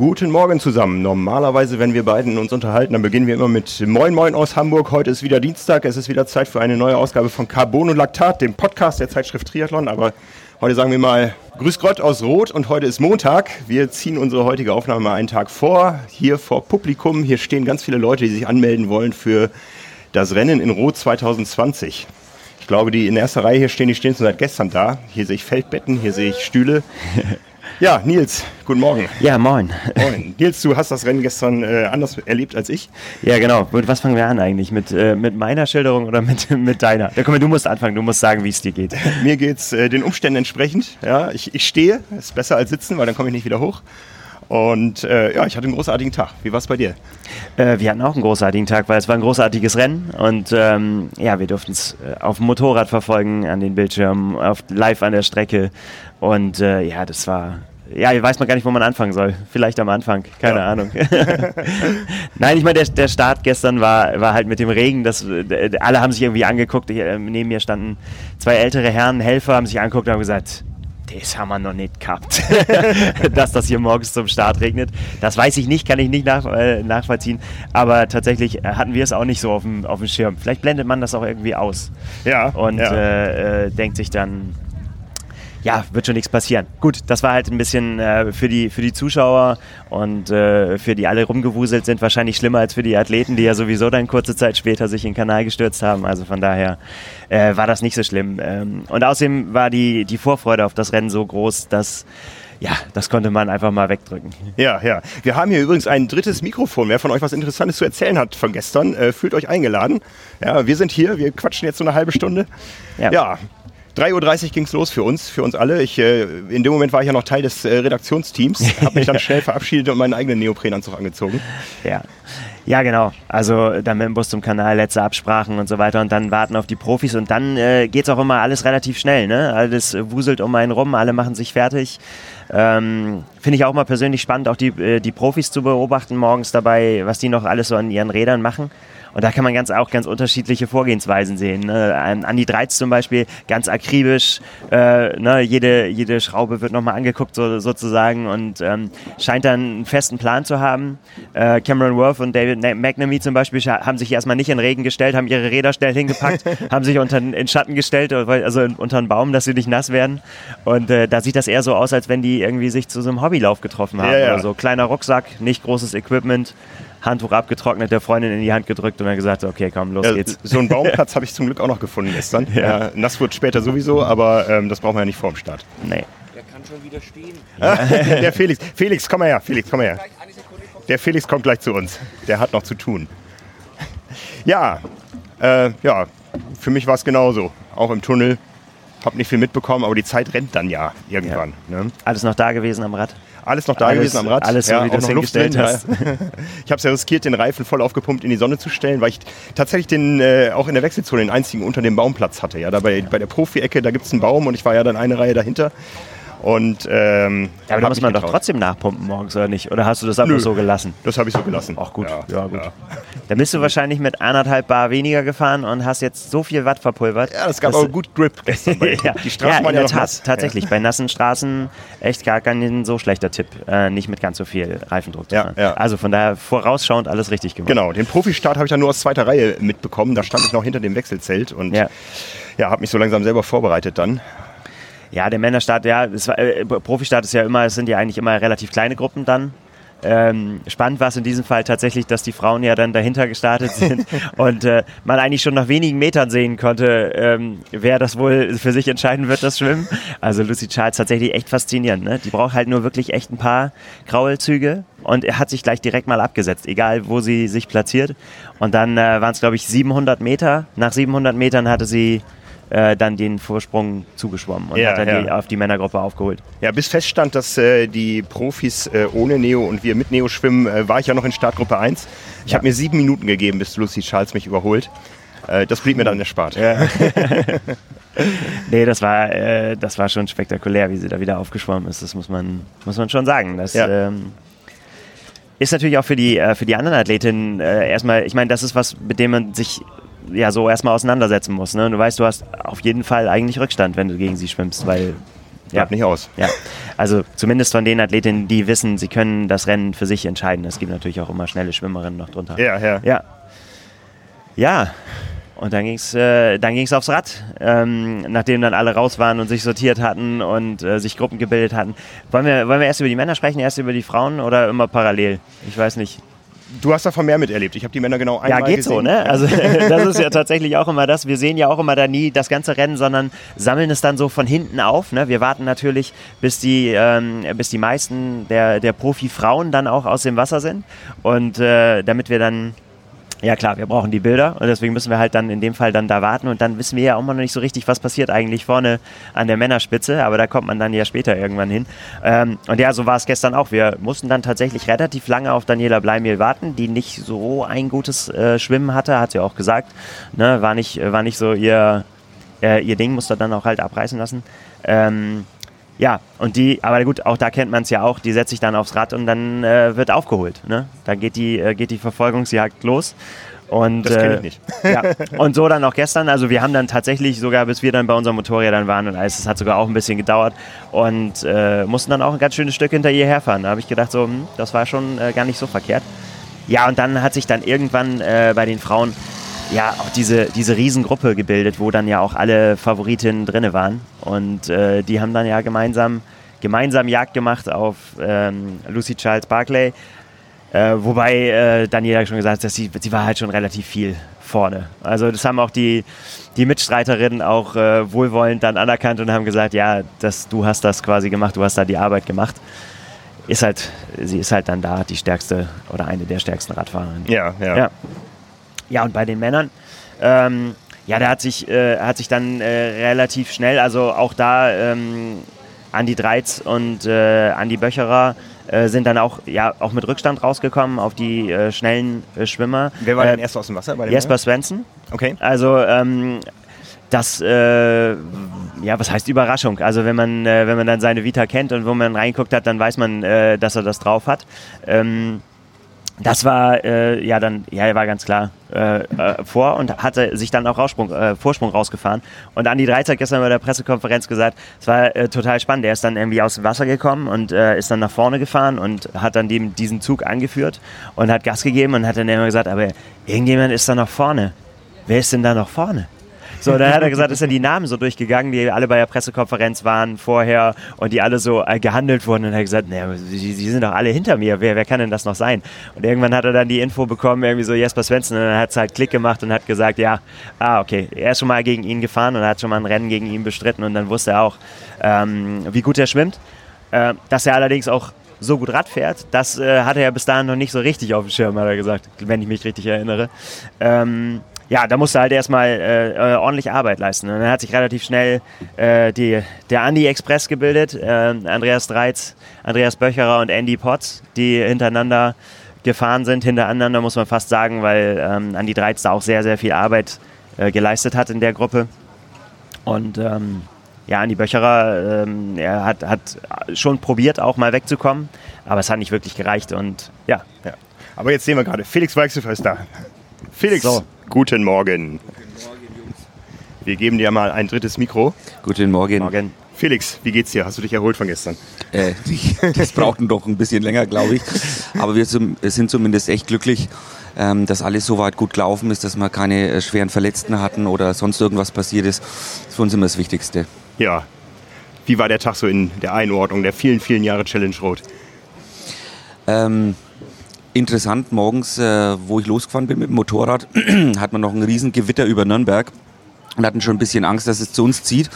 Guten Morgen zusammen. Normalerweise, wenn wir beiden uns unterhalten, dann beginnen wir immer mit Moin Moin aus Hamburg. Heute ist wieder Dienstag. Es ist wieder Zeit für eine neue Ausgabe von Carbon und Laktat, dem Podcast der Zeitschrift Triathlon. Aber heute sagen wir mal Grüß Gott aus Rot und heute ist Montag. Wir ziehen unsere heutige Aufnahme mal einen Tag vor. Hier vor Publikum. Hier stehen ganz viele Leute, die sich anmelden wollen für das Rennen in Rot 2020. Ich glaube, die in erster Reihe hier stehen, die stehen schon seit gestern da. Hier sehe ich Feldbetten, hier sehe ich Stühle. Ja, Nils, guten Morgen. Ja, moin. Moin. Nils, du hast das Rennen gestern äh, anders erlebt als ich. Ja, genau. Mit was fangen wir an eigentlich? Mit, äh, mit meiner Schilderung oder mit, mit deiner? Ja, komm, du musst anfangen, du musst sagen, wie es dir geht. Mir geht es äh, den Umständen entsprechend. Ja, ich, ich stehe, ist besser als sitzen, weil dann komme ich nicht wieder hoch. Und äh, ja, ich hatte einen großartigen Tag. Wie war es bei dir? Äh, wir hatten auch einen großartigen Tag, weil es war ein großartiges Rennen und ähm, ja, wir durften es äh, auf dem Motorrad verfolgen, an den Bildschirmen, auf, live an der Strecke und äh, ja, das war ja, weiß man gar nicht, wo man anfangen soll. Vielleicht am Anfang, keine ja. Ahnung. Nein, ich meine, der, der Start gestern war, war halt mit dem Regen, das, alle haben sich irgendwie angeguckt. Ich, äh, neben mir standen zwei ältere Herren, Helfer, haben sich angeguckt und haben gesagt, das haben wir noch nicht gehabt, dass das hier morgens zum Start regnet. Das weiß ich nicht, kann ich nicht nach, äh, nachvollziehen. Aber tatsächlich hatten wir es auch nicht so auf dem, auf dem Schirm. Vielleicht blendet man das auch irgendwie aus. Ja. Und ja. Äh, äh, denkt sich dann, ja, wird schon nichts passieren. Gut, das war halt ein bisschen äh, für, die, für die Zuschauer und äh, für die alle rumgewuselt sind, wahrscheinlich schlimmer als für die Athleten, die ja sowieso dann kurze Zeit später sich in den Kanal gestürzt haben. Also von daher äh, war das nicht so schlimm. Ähm, und außerdem war die, die Vorfreude auf das Rennen so groß, dass ja, das konnte man einfach mal wegdrücken. Ja, ja. Wir haben hier übrigens ein drittes Mikrofon. Wer von euch was Interessantes zu erzählen hat von gestern, äh, fühlt euch eingeladen. Ja, wir sind hier, wir quatschen jetzt so eine halbe Stunde. Ja, ja 3.30 Uhr ging es los für uns, für uns alle. Ich, äh, in dem Moment war ich ja noch Teil des äh, Redaktionsteams, habe mich dann schnell verabschiedet und meinen eigenen Neoprenanzug angezogen. Ja. Ja, genau. Also dann mit dem Bus zum Kanal, letzte Absprachen und so weiter und dann warten auf die Profis und dann äh, geht es auch immer alles relativ schnell. Ne? Alles wuselt um einen rum, alle machen sich fertig. Ähm, Finde ich auch mal persönlich spannend, auch die, äh, die Profis zu beobachten morgens dabei, was die noch alles so an ihren Rädern machen. Und da kann man ganz, auch ganz unterschiedliche Vorgehensweisen sehen. Ne? Andi Dreiz zum Beispiel, ganz akribisch, äh, ne? jede, jede Schraube wird nochmal angeguckt so, sozusagen und ähm, scheint dann einen festen Plan zu haben. Äh, Cameron Worth und David McNamee zum Beispiel haben sich erstmal nicht in Regen gestellt, haben ihre Räder schnell hingepackt, haben sich unter, in Schatten gestellt, also unter einen Baum, dass sie nicht nass werden. Und äh, da sieht das eher so aus, als wenn die irgendwie sich zu so einem Hobbylauf getroffen haben. Ja, ja. Oder so kleiner Rucksack, nicht großes Equipment. Handtuch abgetrocknet, der Freundin in die Hand gedrückt und dann gesagt, okay, komm, los ja, geht's. So einen Baumplatz habe ich zum Glück auch noch gefunden gestern. Ja. Äh, nass wird später sowieso, aber ähm, das brauchen wir ja nicht vor dem Start. Nee. Der kann schon wieder stehen. der Felix. Felix, komm mal her. Felix, komm mal her. Der Felix kommt gleich zu uns. Der hat noch zu tun. Ja, äh, ja, für mich war es genauso. Auch im Tunnel. Hab nicht viel mitbekommen, aber die Zeit rennt dann ja irgendwann. Ja. Ne? Alles noch da gewesen am Rad? Alles noch da alles, gewesen am Rad. Alles ja, wie du es hingestellt hast. ich habe es ja riskiert, den Reifen voll aufgepumpt in die Sonne zu stellen, weil ich tatsächlich den äh, auch in der Wechselzone den einzigen unter dem Baumplatz hatte. Ja, da bei, bei der Profi-Ecke, da gibt es einen Baum und ich war ja dann eine Reihe dahinter. Und, ähm, ja, aber da muss man doch trotzdem nachpumpen morgens, oder nicht? Oder hast du das einfach Nö, so gelassen? Das habe ich so gelassen. Ach gut, ja, ja gut. Ja. Dann bist du wahrscheinlich mit anderthalb Bar weniger gefahren und hast jetzt so viel Watt verpulvert. Ja, das gab auch gut Grip ja. Die Straßen ja, waren ja noch Tat, nass. Tatsächlich, bei nassen Straßen echt gar kein so schlechter Tipp. Äh, nicht mit ganz so viel Reifendruck zu fahren. Ja, Also von daher vorausschauend alles richtig gemacht. Genau, den Profistart habe ich dann nur aus zweiter Reihe mitbekommen. Da stand ich noch hinter dem Wechselzelt und ja, ja habe mich so langsam selber vorbereitet dann. Ja, der Männerstart, ja, das war, äh, Profistart ist ja immer, es sind ja eigentlich immer relativ kleine Gruppen dann. Ähm, spannend war es in diesem Fall tatsächlich, dass die Frauen ja dann dahinter gestartet sind und äh, man eigentlich schon nach wenigen Metern sehen konnte, ähm, wer das wohl für sich entscheiden wird, das Schwimmen. Also Lucy Charles tatsächlich echt faszinierend. Ne? Die braucht halt nur wirklich echt ein paar Graulzüge und er hat sich gleich direkt mal abgesetzt, egal wo sie sich platziert. Und dann äh, waren es, glaube ich, 700 Meter. Nach 700 Metern hatte sie äh, dann den Vorsprung zugeschwommen und ja, hat dann ja. die, auf die Männergruppe aufgeholt. Ja, bis feststand, dass äh, die Profis äh, ohne Neo und wir mit Neo schwimmen, äh, war ich ja noch in Startgruppe 1. Ich ja. habe mir sieben Minuten gegeben, bis Lucy Charles mich überholt. Äh, das blieb mir dann erspart. Ja. nee, das war, äh, das war schon spektakulär, wie sie da wieder aufgeschwommen ist. Das muss man, muss man schon sagen. Das, ähm, ist natürlich auch für die, für die anderen Athletinnen erstmal, ich meine, das ist was, mit dem man sich ja so erstmal auseinandersetzen muss. Ne? Du weißt, du hast auf jeden Fall eigentlich Rückstand, wenn du gegen sie schwimmst, weil Bleibt ja. nicht aus. Ja, also zumindest von den Athletinnen, die wissen, sie können das Rennen für sich entscheiden. Es gibt natürlich auch immer schnelle Schwimmerinnen noch drunter. Ja, ja. Ja. Ja. Und dann ging es äh, dann ging's aufs Rad, ähm, nachdem dann alle raus waren und sich sortiert hatten und äh, sich Gruppen gebildet hatten. Wollen wir, wollen wir erst über die Männer sprechen, erst über die Frauen oder immer parallel? Ich weiß nicht. Du hast davon mehr miterlebt. Ich habe die Männer genau einmal Ja, geht gesehen. so, ne? Also das ist ja tatsächlich auch immer das. Wir sehen ja auch immer da nie das ganze Rennen, sondern sammeln es dann so von hinten auf. Ne? Wir warten natürlich, bis die, ähm, bis die meisten der, der Profi-Frauen dann auch aus dem Wasser sind. Und äh, damit wir dann ja klar, wir brauchen die Bilder und deswegen müssen wir halt dann in dem Fall dann da warten und dann wissen wir ja auch mal noch nicht so richtig, was passiert eigentlich vorne an der Männerspitze, aber da kommt man dann ja später irgendwann hin. Ähm, und ja, so war es gestern auch. Wir mussten dann tatsächlich relativ lange auf Daniela Bleimiel warten, die nicht so ein gutes äh, Schwimmen hatte, hat sie auch gesagt. Ne, war, nicht, war nicht so ihr, äh, ihr Ding, musste dann auch halt abreißen lassen. Ähm, ja, und die, aber gut, auch da kennt man es ja auch, die setzt sich dann aufs Rad und dann äh, wird aufgeholt. Ne? Da geht die, äh, geht die Verfolgungsjagd los. Und, Das kenn ich äh, nicht. ja, und so dann auch gestern. Also wir haben dann tatsächlich sogar, bis wir dann bei unseren Motorrädern waren und alles, es hat sogar auch ein bisschen gedauert und äh, mussten dann auch ein ganz schönes Stück hinter ihr herfahren. Da habe ich gedacht, so, hm, das war schon äh, gar nicht so verkehrt. Ja, und dann hat sich dann irgendwann äh, bei den Frauen ja auch diese, diese Riesengruppe gebildet, wo dann ja auch alle Favoritinnen drinne waren. Und äh, die haben dann ja gemeinsam, gemeinsam Jagd gemacht auf ähm, Lucy Charles Barclay. Äh, wobei äh, Daniela schon gesagt hat, dass sie, sie war halt schon relativ viel vorne. Also das haben auch die, die Mitstreiterinnen auch äh, wohlwollend dann anerkannt und haben gesagt, ja, das, du hast das quasi gemacht, du hast da die Arbeit gemacht. Ist halt, sie ist halt dann da die stärkste oder eine der stärksten Radfahrerinnen. Ja, ja. Ja. Ja, und bei den Männern, ähm, ja, da hat sich, äh, hat sich dann äh, relativ schnell, also auch da ähm, Andi Dreiz und äh, Andi Böcherer äh, sind dann auch, ja, auch mit Rückstand rausgekommen auf die äh, schnellen äh, Schwimmer. Wer war Äh, denn erst aus dem Wasser? Bei den Jesper Svensson. Okay. Also ähm, das, äh, ja, was heißt Überraschung? Also wenn man, äh, wenn man dann seine Vita kennt und wo man reinguckt hat, dann weiß man, äh, dass er das drauf hat. Ähm, das war äh, ja dann, ja, er war ganz klar äh, äh, vor und hatte sich dann auch äh, Vorsprung rausgefahren. Und Andi Dreiz hat gestern bei der Pressekonferenz gesagt, es war äh, total spannend. Er ist dann irgendwie aus dem Wasser gekommen und äh, ist dann nach vorne gefahren und hat dann dem, diesen Zug angeführt und hat Gas gegeben und hat dann immer gesagt, aber irgendjemand ist da noch vorne. Wer ist denn da noch vorne? So, dann hat er gesagt, ist sind die Namen so durchgegangen, die alle bei der Pressekonferenz waren vorher und die alle so äh, gehandelt wurden. Und er hat gesagt, aber sie, sie sind doch alle hinter mir. Wer, wer kann denn das noch sein? Und irgendwann hat er dann die Info bekommen, irgendwie so Jesper Svensson. Und dann hat es halt Klick gemacht und hat gesagt, ja, ah, okay, er ist schon mal gegen ihn gefahren und hat schon mal ein Rennen gegen ihn bestritten. Und dann wusste er auch, ähm, wie gut er schwimmt. Äh, dass er allerdings auch so gut Rad fährt, das äh, hatte er bis dahin noch nicht so richtig auf dem Schirm, hat er gesagt, wenn ich mich richtig erinnere. Ähm, ja, da musste halt erstmal äh, äh, ordentlich Arbeit leisten. Und dann hat sich relativ schnell äh, die, der Andi Express gebildet, äh, Andreas Dreiz, Andreas Böcherer und Andy Potts, die hintereinander gefahren sind, hintereinander muss man fast sagen, weil ähm, Andi Dreiz da auch sehr, sehr viel Arbeit äh, geleistet hat in der Gruppe. Und ähm, ja, Andi Böcherer, ähm, er hat, hat schon probiert, auch mal wegzukommen, aber es hat nicht wirklich gereicht und ja. Ja. Aber jetzt sehen wir gerade, Felix Weichshofer ist da. Felix, So. Guten Morgen. Wir geben dir mal ein drittes Mikro. Guten Morgen. Morgen. Felix, wie geht's dir? Hast du dich erholt von gestern? Äh, das braucht doch ein bisschen länger, glaube ich. Aber wir sind zumindest echt glücklich, ähm, dass alles so weit gut gelaufen ist, dass wir keine äh, schweren Verletzten hatten oder sonst irgendwas passiert ist. Das ist für uns immer das Wichtigste. Ja. Wie war der Tag so in der Einordnung der vielen, vielen Jahre Challenge Rot? Ähm, interessant, morgens, äh, wo ich losgefahren bin mit dem Motorrad, hat man noch ein riesen Gewitter über Nürnberg und hatten schon ein bisschen Angst, dass es zu uns zieht.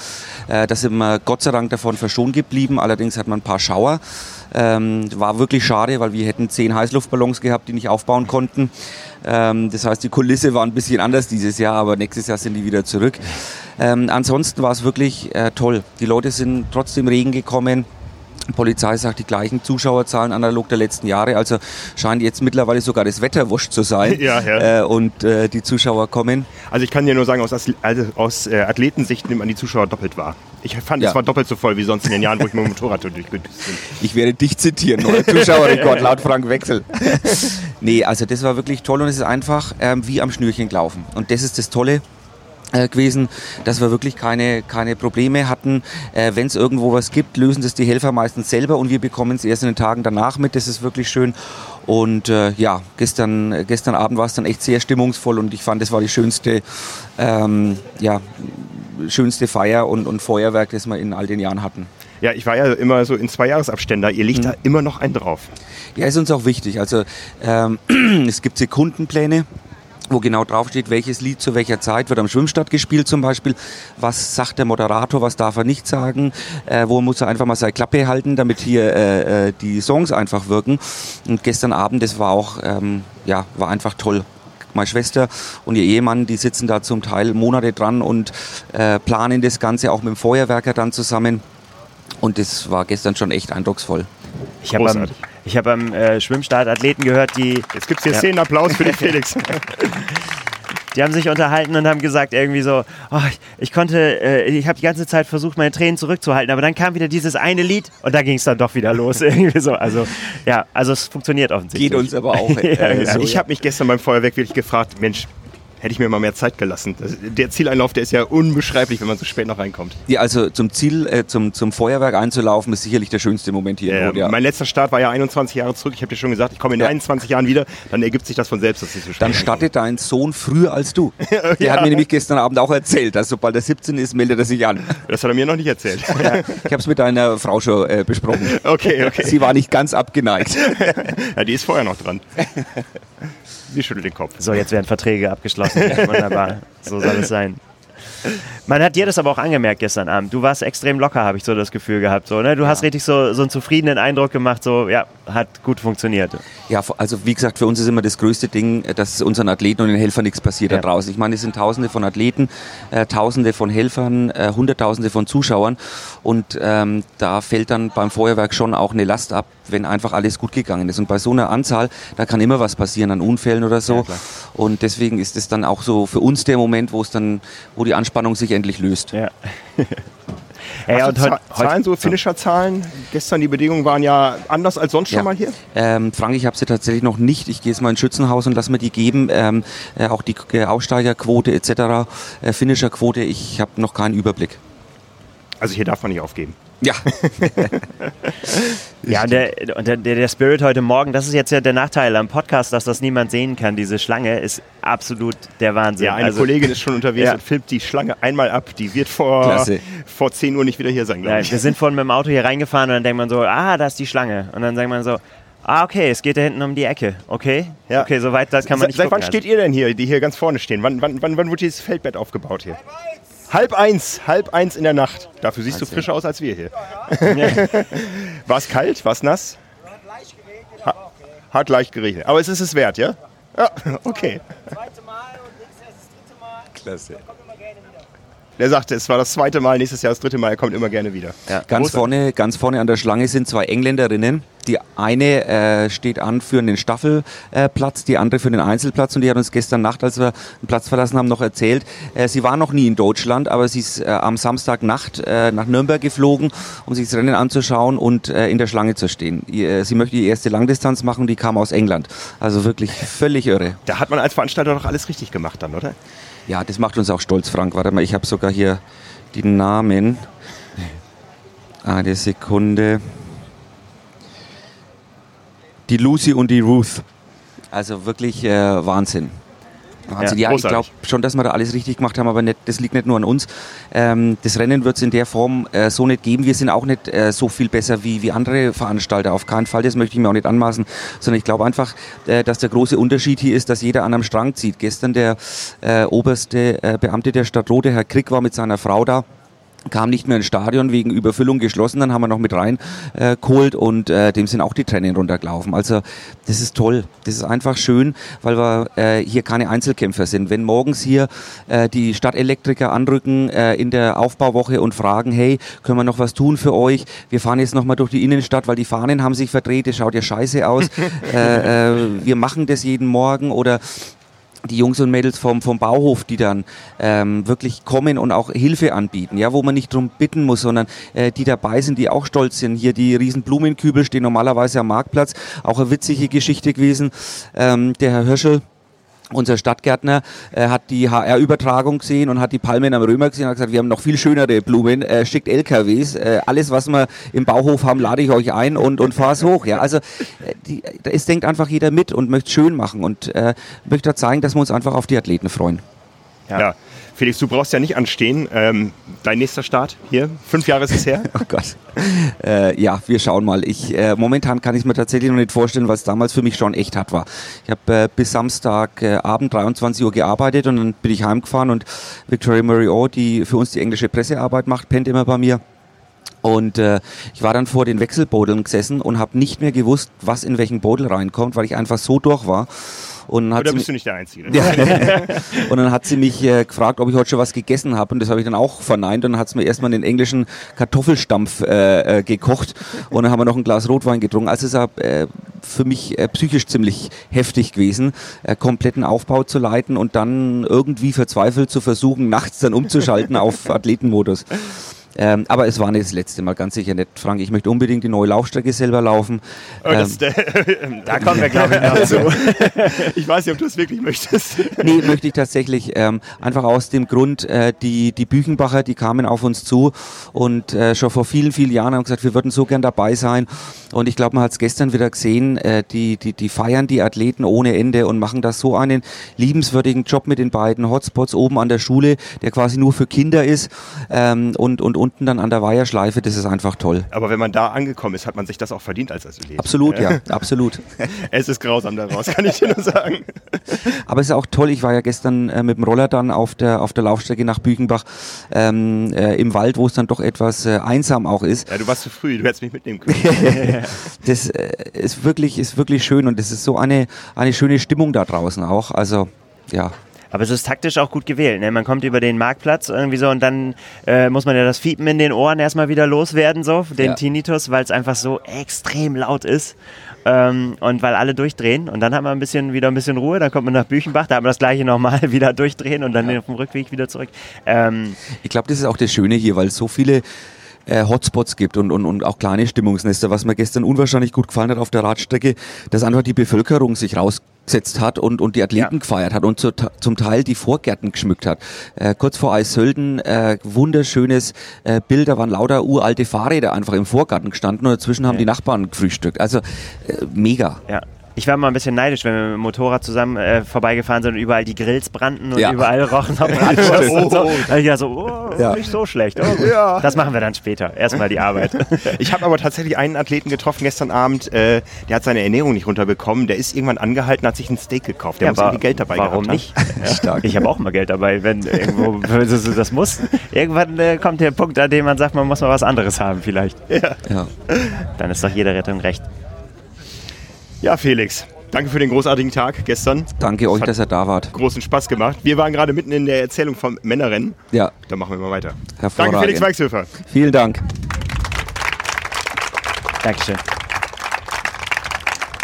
Äh, da sind wir Gott sei Dank davon verschont geblieben. Allerdings hat man ein paar Schauer. Ähm, war wirklich schade, weil wir hätten zehn Heißluftballons gehabt, die nicht aufbauen konnten. Ähm, das heißt, die Kulisse war ein bisschen anders dieses Jahr, aber nächstes Jahr sind die wieder zurück. Ähm, ansonsten war es wirklich äh, toll. Die Leute sind trotzdem Regen gekommen. Die Polizei sagt die gleichen Zuschauerzahlen analog der letzten Jahre. Also scheint jetzt mittlerweile sogar das Wetter wurscht zu sein. Ja, ja. Äh, und äh, die Zuschauer kommen. Also ich kann dir nur sagen, aus, also aus äh, Athletensicht nimmt man die Zuschauer doppelt wahr. Ich fand, Ja. es war doppelt so voll wie sonst in den Jahren, wo ich mit dem Motorrad durchgedüst bin. Ich werde dich zitieren, neuer Zuschauerrekord laut Frank Wechsel. nee, also das war wirklich toll und es ist einfach ähm, wie am Schnürchen gelaufen. Und das ist das Tolle. Äh, gewesen, dass wir wirklich keine, keine Probleme hatten. Äh, Wenn es irgendwo was gibt, lösen das die Helfer meistens selber und wir bekommen es erst in den Tagen danach mit. Das ist wirklich schön. Und äh, ja, gestern, gestern Abend war es dann echt sehr stimmungsvoll und ich fand, das war die schönste, ähm, ja, schönste Feier und, und Feuerwerk, das wir in all den Jahren hatten. Ja, ich war ja immer so in zwei Jahresabständen. Ihr legt Mhm. da immer noch einen drauf. Ja, ist uns auch wichtig. Also ähm, es gibt Sekundenpläne, wo genau draufsteht, welches Lied zu welcher Zeit wird am Schwimmstart gespielt zum Beispiel. Was sagt der Moderator, was darf er nicht sagen? Äh, wo muss er einfach mal seine Klappe halten, damit hier äh, äh, die Songs einfach wirken. Und gestern Abend, das war auch, ähm, ja, war einfach toll. Meine Schwester und ihr Ehemann, die sitzen da zum Teil Monate dran und äh, planen das Ganze auch mit dem Feuerwerker dann zusammen. Und das war gestern schon echt eindrucksvoll. Ich habe am. Ich hab am äh, Schwimmstart Athleten gehört, die, Jetzt gibt es hier Ja. Szenenapplaus für den Felix. die haben sich unterhalten und haben gesagt irgendwie so, oh, ich, ich konnte, äh, ich habe die ganze Zeit versucht, meine Tränen zurückzuhalten, aber dann kam wieder dieses eine Lied und da ging es dann doch wieder los. irgendwie so. Also ja, also es funktioniert offensichtlich. Geht uns aber auch. Ja, äh, ja. so, ich habe mich gestern beim Feuerwerk wirklich gefragt, Mensch, hätte ich mir mal mehr Zeit gelassen. Das, der Zieleinlauf, der ist ja unbeschreiblich, wenn man so spät noch reinkommt. Ja, also zum Ziel, äh, zum, zum Feuerwerk einzulaufen, ist sicherlich der schönste Moment hier. Äh, Rot, ja. Mein letzter Start war ja 21 Jahre zurück. Ich habe dir schon gesagt, ich komme in Ja. 21 Jahren wieder. Dann ergibt sich das von selbst, dass ich so spät Dann startet dein Sohn früher als du. Der Ja. hat mir nämlich gestern Abend auch erzählt, dass sobald er 17 ist, meldet er sich an. Das hat er mir noch nicht erzählt. Ich habe es mit deiner Frau schon äh, besprochen. Okay, okay. Sie war nicht ganz abgeneigt. Ja, die ist vorher noch dran. Sie schüttelt den Kopf. So, jetzt werden Verträge abgeschlossen. Wunderbar. So soll es sein. Man hat dir das aber auch angemerkt gestern Abend. Du warst extrem locker, habe ich so das Gefühl gehabt. So, ne? Du hast richtig so, so einen zufriedenen Eindruck gemacht, so, ja, hat gut funktioniert. Ja, also wie gesagt, für uns ist immer das größte Ding, dass unseren Athleten und den Helfern nichts passiert Ja. da draußen. Ich meine, es sind Tausende von Athleten, äh, Tausende von Helfern, äh, Hunderttausende von Zuschauern und ähm, da fällt dann beim Feuerwerk schon auch eine Last ab, wenn einfach alles gut gegangen ist. Und bei so einer Anzahl, da kann immer was passieren an Unfällen oder so. klar. und deswegen ist es dann auch so für uns der Moment, wo es dann, wo die Anspannung sich endlich löst. Ja. Hast und heut, Za- Zahlen, so Finisher-Zahlen? Gestern die Bedingungen waren ja anders als sonst schon Ja. mal hier. Ähm, Frank, ich habe sie tatsächlich noch nicht. Ich gehe jetzt mal ins Schützenhaus und lass mir die geben. Ähm, äh, auch die äh, Aussteigerquote etc., äh, Finisherquote, ich habe noch keinen Überblick. Also hier darf man nicht aufgeben. Ja, Ja, und der, und der, der Spirit heute Morgen, das ist jetzt ja der Nachteil am Podcast, dass das niemand sehen kann. Diese Schlange ist absolut der Wahnsinn. Ja, eine Also, Kollegin ist schon unterwegs Ja. und filmt die Schlange einmal ab. Die wird vor, Klasse. vor 10 Uhr nicht wieder hier sein, glaube Ja, ich. wir sind vorhin mit dem Auto hier reingefahren und dann denkt man so, ah, da ist die Schlange. Und dann sagt man so, ah, okay, es geht da hinten um die Ecke. Okay, Ja. okay, so weit das kann man nicht Seit gucken. wann steht ihr denn hier, die hier ganz vorne stehen? Wann, wann, wann, wann wurde dieses Feldbett aufgebaut hier? Halb eins, halb eins in der Nacht. Dafür siehst du Wahnsinn. frischer aus als wir hier. War es kalt? War es nass? Ha- Hat leicht geregnet. Aber es ist es wert, ja? Ja, okay. zweite Mal und nächstes Jahr ist das dritte Mal. klasse. Kommt immer gerne wieder. Der sagte, es war das zweite Mal, nächstes Jahr das dritte Mal, er kommt immer gerne wieder. Ganz Großartig. vorne, ganz vorne an der Schlange sind zwei Engländerinnen. Die eine äh, steht an für den Staffelplatz, die andere für den Einzelplatz. Und die hat uns gestern Nacht, als wir den Platz verlassen haben, noch erzählt, äh, sie war noch nie in Deutschland, aber sie ist äh, am Samstagnacht äh, nach Nürnberg geflogen, um sich das Rennen anzuschauen und äh, in der Schlange zu stehen. Äh, sie möchte die erste Langdistanz machen, die kam aus England. Also wirklich völlig irre. Da hat man als Veranstalter doch alles richtig gemacht dann, oder? Ja, das macht uns auch stolz, Frank. Warte mal, ich habe sogar hier die Namen. Eine Sekunde. Die Lucy und die Ruth. Also wirklich äh, Wahnsinn. Wahnsinn. Ja, Ja, ich glaube schon, dass wir da alles richtig gemacht haben, aber nicht, das liegt nicht nur an uns. Ähm, das Rennen wird es in der Form äh, so nicht geben. Wir sind auch nicht äh, so viel besser wie, wie andere Veranstalter. Auf keinen Fall, das möchte ich mir auch nicht anmaßen. Sondern ich glaube einfach, äh, dass der große Unterschied hier ist, dass jeder an einem Strang zieht. Gestern der äh, oberste äh, Beamte der Stadt Rode, Herr Krick, war mit seiner Frau da kam nicht mehr ins Stadion wegen Überfüllung geschlossen, dann haben wir noch mit rein äh, und äh, dem sind auch die Tränen runtergelaufen. Also das ist toll, das ist einfach schön, weil wir äh, hier keine Einzelkämpfer sind. Wenn morgens hier äh, die Stadtelektriker anrücken äh, in der Aufbauwoche und fragen, hey, können wir noch was tun für euch? Wir fahren jetzt nochmal durch die Innenstadt, weil die Fahnen haben sich verdreht, das schaut ja scheiße aus. äh, äh, wir machen das jeden Morgen oder die Jungs und Mädels vom, vom Bauhof, die dann ähm, wirklich kommen und auch Hilfe anbieten, ja, wo man nicht drum bitten muss, sondern äh, die dabei sind, die auch stolz sind. Hier die riesen Blumenkübel stehen normalerweise am Marktplatz. Auch eine witzige Geschichte gewesen. Ähm, der Herr Hirschel, unser Stadtgärtner äh, hat die HR-Übertragung gesehen und hat die Palmen am Römer gesehen und hat gesagt, wir haben noch viel schönere Blumen, äh, schickt LKWs, äh, alles was wir im Bauhof haben, lade ich euch ein und, und fahr's hoch. Ja, also äh, die, es denkt einfach jeder mit und möchte schön machen und äh, möchte zeigen, dass wir uns einfach auf die Athleten freuen. Ja. ja. Felix, du brauchst ja nicht anstehen. Ähm, dein nächster Start hier, fünf Jahre ist es her. oh Gott. Äh, ja, wir schauen mal. Ich, äh, momentan kann ich es mir tatsächlich noch nicht vorstellen, was damals für mich schon echt hart war. Ich habe äh, bis Samstagabend 23 Uhr gearbeitet und dann bin ich heimgefahren und Victoria Murray die für uns die englische Pressearbeit macht, pennt immer bei mir. Und äh, ich war dann vor den Wechselbodeln gesessen und habe nicht mehr gewusst, was in welchen Bodel reinkommt, weil ich einfach so durch war. Und hat Oder bist du nicht der Einzige? Ja. und dann hat sie mich äh, gefragt, ob ich heute schon was gegessen habe. Und das habe ich dann auch verneint. Und dann hat sie mir erstmal den englischen Kartoffelstampf äh, äh, gekocht. Und dann haben wir noch ein Glas Rotwein getrunken. Also es ist äh, für mich äh, psychisch ziemlich heftig gewesen, äh, kompletten Aufbau zu leiten und dann irgendwie verzweifelt zu versuchen, nachts dann umzuschalten auf Athletenmodus. Ähm, aber es war nicht das letzte Mal, ganz sicher nicht. Frank, ich möchte unbedingt die neue Laufstrecke selber laufen. Oh, das, ähm, da kommen wir, glaube ich, also, Ich weiß nicht, ob du es wirklich möchtest. nee, möchte ich tatsächlich. Ähm, einfach aus dem Grund, äh, die, die Büchenbacher, die kamen auf uns zu und äh, schon vor vielen, vielen Jahren haben gesagt, wir würden so gern dabei sein. Und ich glaube, man hat es gestern wieder gesehen, äh, die, die, die feiern die Athleten ohne Ende und machen da so einen liebenswürdigen Job mit den beiden Hotspots oben an der Schule, der quasi nur für Kinder ist ähm, und, und unten dann an der Weiherschleife, das ist einfach toll. Aber wenn man da angekommen ist, hat man sich das auch verdient als Athlet. Absolut, ja, absolut. es ist grausam daraus, kann ich dir nur sagen. Aber es ist auch toll, ich war ja gestern äh, mit dem Roller dann auf der, auf der Laufstrecke nach Büchenbach ähm, äh, im Wald, wo es dann doch etwas äh, einsam auch ist. Ja, du warst zu früh, du hättest mich mitnehmen können. das äh, ist, wirklich, ist wirklich schön und es ist so eine, eine schöne Stimmung da draußen auch. Also, ja. Aber es ist taktisch auch gut gewählt. Ne? Man kommt über den Marktplatz irgendwie so und dann äh, muss man ja das Fiepen in den Ohren erstmal wieder loswerden, so, den ja. Tinnitus, weil es einfach so extrem laut ist. Ähm, und weil alle durchdrehen und dann hat man ein bisschen wieder ein bisschen Ruhe, dann kommt man nach Büchenbach, da hat man das gleiche nochmal wieder durchdrehen und dann ja. auf dem Rückweg wieder zurück. Ähm, ich glaube, das ist auch das Schöne hier, weil so viele äh, Hotspots gibt und, und, und auch kleine Stimmungsnester, was mir gestern unwahrscheinlich gut gefallen hat auf der Radstrecke, dass einfach die Bevölkerung sich rausgesetzt hat und, und die Athleten ja. gefeiert hat und zu, zum Teil die Vorgärten geschmückt hat. Äh, kurz vor Eishölden, äh, wunderschönes äh, Bild, da waren lauter uralte Fahrräder einfach im Vorgarten gestanden und dazwischen haben ja. die Nachbarn gefrühstückt. Also äh, mega. Ja. Ich war mal ein bisschen neidisch, wenn wir mit dem Motorrad zusammen äh, vorbeigefahren sind und überall die Grills brannten und ja. überall rochen noch Bratwurst oh, und so. Da ich ja so, oh, ja. nicht so schlecht. Oh, ja. Das machen wir dann später. Erstmal die Arbeit. Ich habe aber tatsächlich einen Athleten getroffen gestern Abend, äh, der hat seine Ernährung nicht runterbekommen. Der ist irgendwann angehalten, hat sich ein Steak gekauft. Der muss irgendwie Geld dabei Warum nicht? Stark. Ich habe auch mal Geld dabei, wenn irgendwo wenn das muss. Irgendwann äh, kommt der Punkt, an dem man sagt, man muss mal was anderes haben vielleicht. Ja. Dann ist doch jede Rettung recht. Ja, Felix. Danke für den großartigen Tag gestern. Danke euch, dass ihr da wart. Großen Spaß gemacht. Wir waren gerade mitten in der Erzählung vom Männerrennen. Ja. Dann machen wir mal weiter. Danke, Felix Weichshöfer. Vielen Dank. Dankeschön.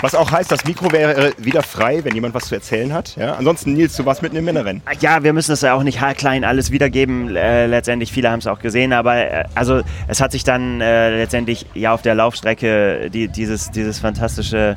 Was auch heißt, das Mikro wäre wieder frei, wenn jemand was zu erzählen hat. Ja? Ansonsten, Nils, du warst mitten im Männerrennen. Ja, wir müssen das ja auch nicht haarklein alles wiedergeben. Äh, letztendlich, viele haben es auch gesehen, aber äh, also es hat sich dann äh, letztendlich ja auf der Laufstrecke die, dieses, dieses fantastische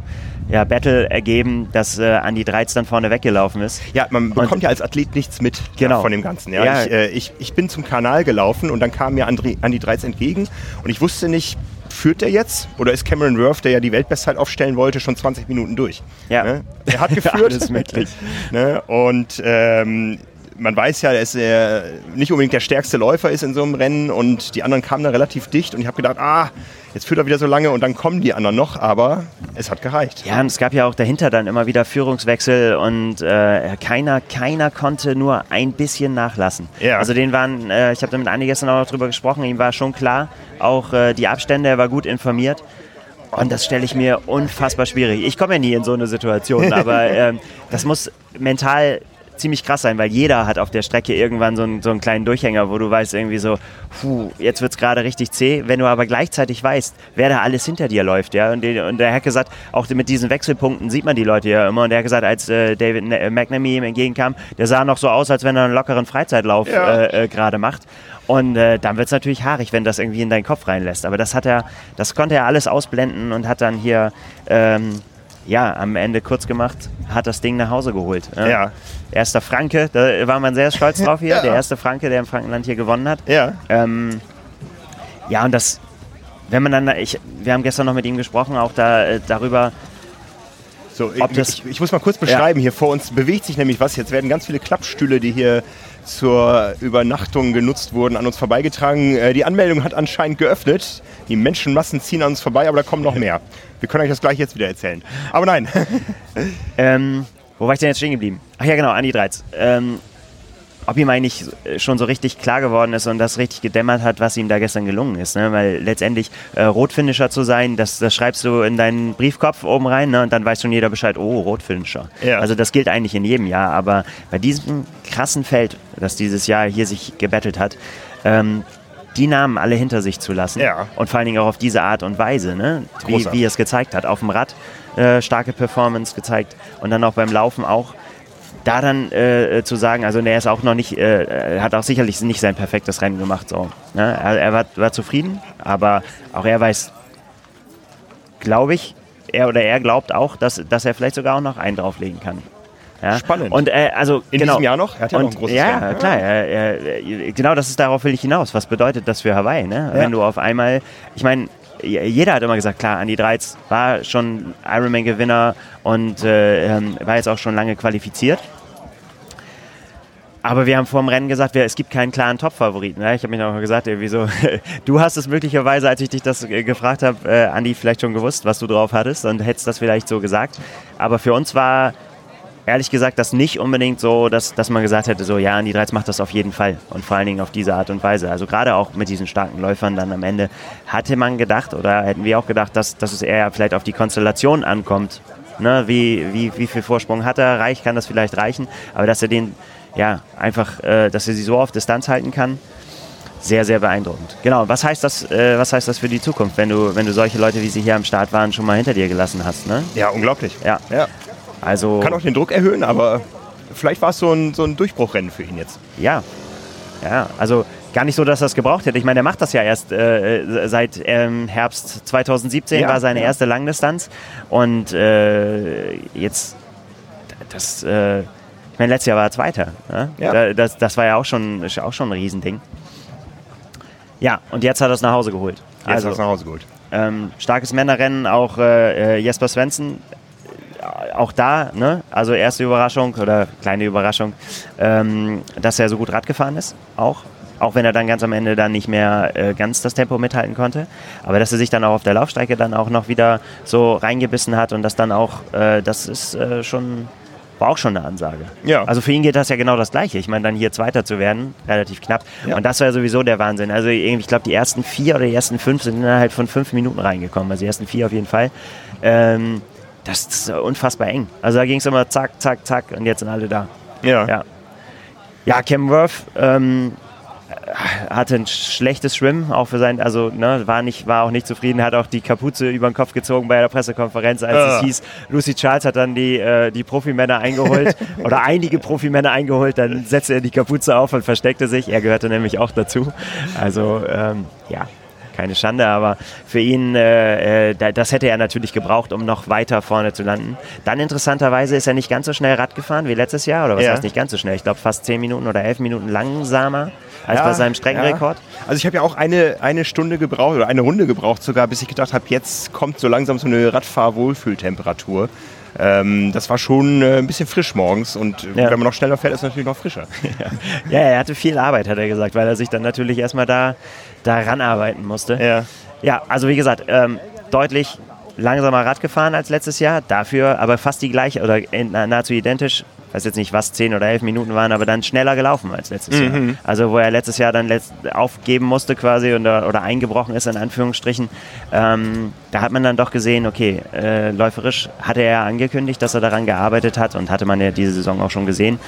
ja, Battle ergeben, dass äh, Andi Dreiz dann vorne weggelaufen ist. Ja, man bekommt und, ja als Athlet nichts mit genau. von dem Ganzen. Ja? ja. Ich, äh, ich, ich, bin zum Kanal gelaufen und dann kam mir Andri, Andi Dreiz entgegen und ich wusste nicht, führt er jetzt oder ist Cameron Worth, der ja die Weltbestzeit aufstellen wollte, schon 20 Minuten durch? Ja. Ne? Er hat geführt. Alles möglich. ne? Und ähm, man weiß ja, dass er nicht unbedingt der stärkste Läufer ist in so einem Rennen und die anderen kamen da relativ dicht und ich habe gedacht, ah, jetzt führt er wieder so lange und dann kommen die anderen noch, aber es hat gereicht. Ja, und es gab ja auch dahinter dann immer wieder Führungswechsel und äh, keiner, keiner konnte nur ein bisschen nachlassen. Ja. Also den waren, äh, ich habe da mit Andi gestern auch noch drüber gesprochen, ihm war schon klar, auch äh, die Abstände, er war gut informiert. Und das stelle ich mir unfassbar schwierig. Ich komme ja nie in so eine Situation, aber ähm, das muss mental ziemlich krass sein, weil jeder hat auf der Strecke irgendwann so einen, so einen kleinen Durchhänger, wo du weißt irgendwie so, puh, jetzt wird es gerade richtig zäh. Wenn du aber gleichzeitig weißt, wer da alles hinter dir läuft, ja, und, die, und der hat gesagt, auch mit diesen Wechselpunkten sieht man die Leute ja immer. Und der hat gesagt, als äh, David äh, McNamee ihm entgegenkam, der sah noch so aus, als wenn er einen lockeren Freizeitlauf ja. äh, äh, gerade macht. Und äh, dann wird es natürlich haarig, wenn das irgendwie in deinen Kopf reinlässt. Aber das hat er, das konnte er alles ausblenden und hat dann hier ähm, ja, am Ende kurz gemacht, hat das Ding nach Hause geholt. ne? Ja. Erster Franke, da war man sehr stolz drauf hier. Ja. Der erste Franke, der im Frankenland hier gewonnen hat. Ja. Ähm, ja, und das, wenn man dann, ich, wir haben gestern noch mit ihm gesprochen, auch da, äh, darüber, So, ich, ich, ich muss mal kurz beschreiben, hier vor uns bewegt sich nämlich was. Jetzt werden ganz viele Klappstühle, die hier zur Übernachtung genutzt wurden, an uns vorbeigetragen. Äh, Die Anmeldung hat anscheinend geöffnet. Die Menschenmassen ziehen an uns vorbei, aber da kommen noch mehr. Wir können euch das gleich jetzt wieder erzählen. Aber nein. ähm, wo war ich denn jetzt stehen geblieben? Ach ja, genau, Andi Dreiz. Ähm, ob ihm eigentlich schon so richtig klar geworden ist und das richtig gedämmert hat, was ihm da gestern gelungen ist. Ne? Weil letztendlich äh, Rotfinisher zu sein, das, das schreibst du in deinen Briefkopf oben rein ne? und dann weiß schon jeder Bescheid, oh, Rotfinisher. Ja. Also das gilt eigentlich in jedem Jahr, aber bei diesem krassen Feld, das dieses Jahr hier sich gebettelt hat, ähm, die Namen alle hinter sich zu lassen Ja. und vor allen Dingen auch auf diese Art und Weise, ne? wie, wie er es gezeigt hat. Auf dem Rad äh, starke Performance gezeigt und dann auch beim Laufen auch. Da dann äh, äh, zu sagen, also er ist auch noch nicht, äh, er hat auch sicherlich nicht sein perfektes Rennen gemacht. So, ne? Er, er war, war zufrieden, aber auch er weiß, glaube ich, er oder er glaubt auch, dass, dass er vielleicht sogar auch noch einen drauflegen kann. Ja? Spannend. Und äh, also In genau. diesem Jahr noch? Er hat ja noch Und, ein großes ja, Rennen. klar. Er, er, genau, das ist darauf will ich hinaus. Was bedeutet das für Hawaii? Ne? Ja. Wenn du auf einmal, ich meine, jeder hat immer gesagt, klar, Andy Dreiz war schon Ironman-Gewinner und äh, ähm, war jetzt auch schon lange qualifiziert. Aber wir haben vor dem Rennen gesagt, es gibt keinen klaren Top-Favoriten. Ne? Ich habe mich auch gesagt, wieso? Du hast es möglicherweise, als ich dich das äh, gefragt habe, äh, Andi, vielleicht schon gewusst, was du drauf hattest und hättest das vielleicht so gesagt. Aber für uns war ehrlich gesagt das nicht unbedingt so, dass, dass man gesagt hätte, so ja, Andi Dreiz macht das auf jeden Fall und vor allen Dingen auf diese Art und Weise. Also gerade auch mit diesen starken Läufern dann am Ende hatte man gedacht oder hätten wir auch gedacht, dass, dass es eher vielleicht auf die Konstellation ankommt. Ne? Wie, wie, wie viel Vorsprung hat er? Reich kann das vielleicht reichen, aber dass er den ja einfach, äh, dass er sie so auf Distanz halten kann, sehr, sehr beeindruckend. Genau, was heißt das, äh, was heißt das für die Zukunft, wenn du, wenn du solche Leute, wie sie hier am Start waren, schon mal hinter dir gelassen hast? Ne? Ja, unglaublich. Ja. ja. Also Kann auch den Druck erhöhen, aber vielleicht war es so ein, so ein Durchbruchrennen für ihn jetzt. Ja. Ja, also gar nicht so, dass er es gebraucht hätte. Ich meine, er macht das ja erst äh, seit ähm, Herbst 2017, Ja, war seine ja. erste Langdistanz. Und äh, jetzt, das, äh, ich meine, letztes Jahr war er Zweiter. Ne? Ja. Da- Das, das war ja auch schon, auch schon ein Riesending. Ja, und jetzt hat er es nach Hause geholt. Jetzt also, hast du nach Hause geholt. ähm, starkes Männerrennen, auch äh, äh, Jesper Svensson, auch da, ne? also erste Überraschung oder kleine Überraschung, ähm, dass er so gut Rad gefahren ist, auch. Auch wenn er dann ganz am Ende dann nicht mehr äh, ganz das Tempo mithalten konnte. Aber dass er sich dann auch auf der Laufstrecke dann auch noch wieder so reingebissen hat und das dann auch, äh, das ist äh, schon, war auch schon eine Ansage. Ja. Also für ihn geht das ja genau das Gleiche. Ich meine, dann hier Zweiter zu werden, relativ knapp. Ja. Und das war sowieso der Wahnsinn. Also irgendwie, ich glaube, die ersten vier oder die ersten fünf sind innerhalb von fünf Minuten reingekommen. Also die ersten vier auf jeden Fall. Ähm, das ist unfassbar eng. Also da ging es immer zack, zack, zack und jetzt sind alle da. Ja. Ja. Ja, Cam Worth ähm, hatte ein schlechtes Schwimmen, auch für sein, also ne, war, nicht, war auch nicht zufrieden, hat auch die Kapuze über den Kopf gezogen bei der Pressekonferenz, als Ah. es hieß, Lucy Charles hat dann die, äh, die Profimänner eingeholt oder einige Profimänner eingeholt, dann setzte er die Kapuze auf und versteckte sich. Er gehörte nämlich auch dazu. Also ähm, ja, keine Schande, aber für ihn, äh, äh, da- das hätte er natürlich gebraucht, um noch weiter vorne zu landen. Dann interessanterweise ist er nicht ganz so schnell Rad gefahren wie letztes Jahr, oder was Ja. heißt nicht ganz so schnell? Ich glaube fast 10 Minuten oder 11 Minuten langsamer als Ja, bei seinem Streckenrekord. Ja. Also ich habe ja auch eine, eine Stunde gebraucht oder eine Runde gebraucht sogar, bis ich gedacht habe, jetzt kommt so langsam so eine Radfahr-Wohlfühltemperatur. Ähm, das war schon äh, ein bisschen frisch morgens und Ja. wenn man noch schneller fährt, ist es natürlich noch frischer. Ja, er hatte viel Arbeit, hat er gesagt, weil er sich dann natürlich erstmal da, da ranarbeiten musste. Ja. Ja, also wie gesagt, ähm, deutlich langsamer Rad gefahren als letztes Jahr, dafür aber fast die gleiche oder nahezu identisch. Weiß jetzt nicht, was 10 oder 11 Minuten waren, aber dann schneller gelaufen als letztes Jahr. Also wo er letztes Jahr dann aufgeben musste quasi oder, oder eingebrochen ist in Anführungsstrichen, ähm, da hat man dann doch gesehen, okay, äh, läuferisch hatte er angekündigt, dass er daran gearbeitet hat und hatte man ja diese Saison auch schon gesehen.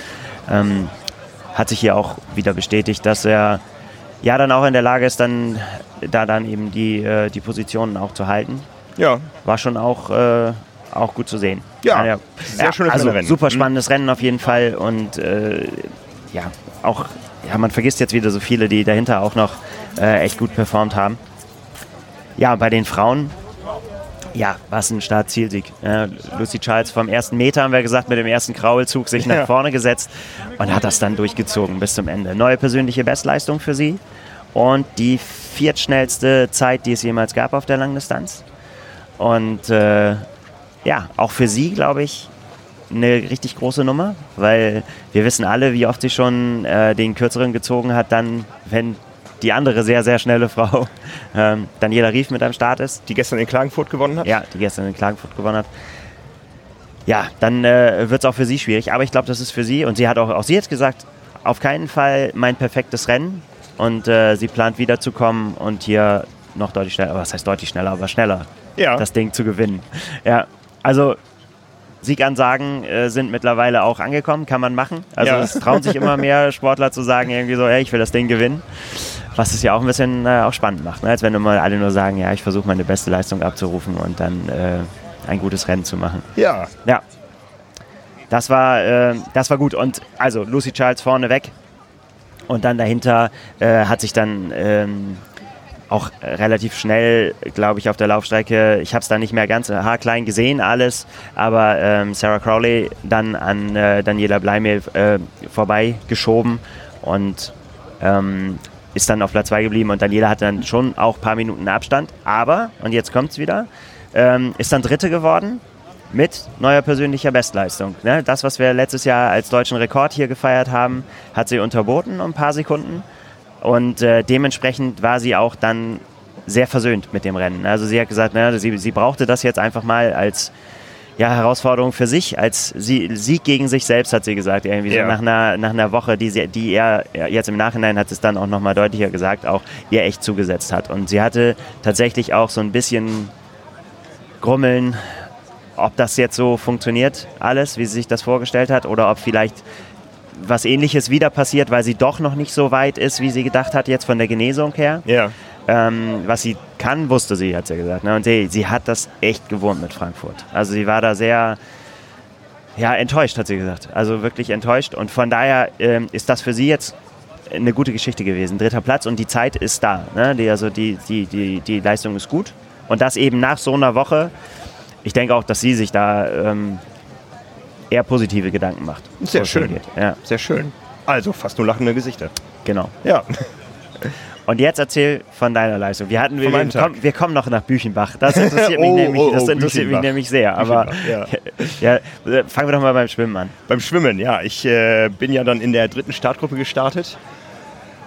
Ähm, hat sich hier auch wieder bestätigt, dass er ja dann auch in der Lage ist, dann da dann eben die, äh, die Positionen auch zu halten. Ja. War schon auch, äh, auch gut zu sehen. Ja, sehr schönes also Rennen. super Mhm. spannendes Rennen auf jeden Fall und äh, ja, auch, ja, man vergisst jetzt wieder so viele, die dahinter auch noch äh, echt gut performt haben. Ja, bei den Frauen Ja, was ein Start-Zielsieg. Ja, Lucy Charles vom ersten Meter, haben wir gesagt, mit dem ersten Kraulzug sich nach Ja. vorne gesetzt und hat das dann durchgezogen bis zum Ende. Neue persönliche Bestleistung für sie und die viertschnellste Zeit, die es jemals gab auf der Langdistanz. Und äh, ja, auch für sie, glaube ich, eine richtig große Nummer, weil wir wissen alle, wie oft sie schon äh, den kürzeren gezogen hat, dann, wenn die andere sehr, sehr schnelle Frau, ähm, Daniela Rief mit am Start ist. Die gestern in Klagenfurt gewonnen hat? Ja, die gestern in Klagenfurt gewonnen hat. Ja, dann äh, wird es auch für sie schwierig. Aber ich glaube, das ist für sie. Und sie hat auch, auch sie hat gesagt, auf keinen Fall mein perfektes Rennen. Und äh, sie plant wiederzukommen und hier noch deutlich schneller, was heißt deutlich schneller, aber schneller Ja. das Ding zu gewinnen. Ja, also Siegansagen äh, sind mittlerweile auch angekommen, kann man machen. Also Ja. es trauen sich immer mehr Sportler zu sagen, irgendwie so, hey, ich will das Ding gewinnen. Was es ja auch ein bisschen äh, auch spannend macht, ne? als wenn immer alle nur sagen, ja, ich versuche meine beste Leistung abzurufen und dann äh, ein gutes Rennen zu machen. Ja. Ja, das war, äh, das war gut. Und also Lucy Charles vorne weg und dann dahinter äh, hat sich dann ähm, auch relativ schnell, glaube ich, auf der Laufstrecke, ich habe es da nicht mehr ganz haarklein gesehen alles, aber ähm, Sarah Crowley dann an äh, Daniela Bleimel äh, vorbeigeschoben und ähm, ist dann auf Platz 2 geblieben und Daniela hatte dann schon auch ein paar Minuten Abstand, aber, und jetzt kommt es wieder, ähm, ist dann Dritte geworden mit neuer persönlicher Bestleistung. Ne? Das, was wir letztes Jahr als deutschen Rekord hier gefeiert haben, hat sie unterboten um ein paar Sekunden. Und äh, dementsprechend war sie auch dann sehr versöhnt mit dem Rennen. Also sie hat gesagt, ne, sie, sie brauchte das jetzt einfach mal als ja, Herausforderung für sich, als sie, Sieg gegen sich selbst, hat sie gesagt. Irgendwie Ja. so nach einer, nach einer Woche, die, sie, die er er jetzt im Nachhinein hat es dann auch nochmal deutlicher gesagt, auch ihr echt zugesetzt hat. Und sie hatte tatsächlich auch so ein bisschen Grummeln, ob das jetzt so funktioniert, alles, wie sie sich das vorgestellt hat, oder ob vielleicht was ähnliches wieder passiert, weil sie doch noch nicht so weit ist, wie sie gedacht hat, jetzt von der Genesung her. Ja. Ähm, was sie kann, wusste sie, hat sie gesagt. Ne? Und sie, sie hat das echt gewohnt mit Frankfurt. Also sie war da sehr ja, enttäuscht, hat sie gesagt. Also wirklich enttäuscht. Und von daher ähm, ist das für sie jetzt eine gute Geschichte gewesen. Dritter Platz und die Zeit ist da. Ne? Die, also die, die, die, die Leistung ist gut. Und das eben nach so einer Woche. Ich denke auch, dass sie sich da ähm, eher positive Gedanken macht. Sehr schön. Ja, Sehr schön. Also fast nur lachende Gesichter. genau. Ja. Und jetzt erzähl von deiner Leistung. Wir, hatten, wir, wir, kommen, wir kommen noch nach Büchenbach. Das interessiert mich, Oh, nämlich, oh, das oh, interessiert mich nämlich sehr. Aber Büchenbach, ja. äh, fangen wir doch mal beim Schwimmen an. Beim Schwimmen, ja. Ich äh, bin ja dann in der dritten Startgruppe gestartet.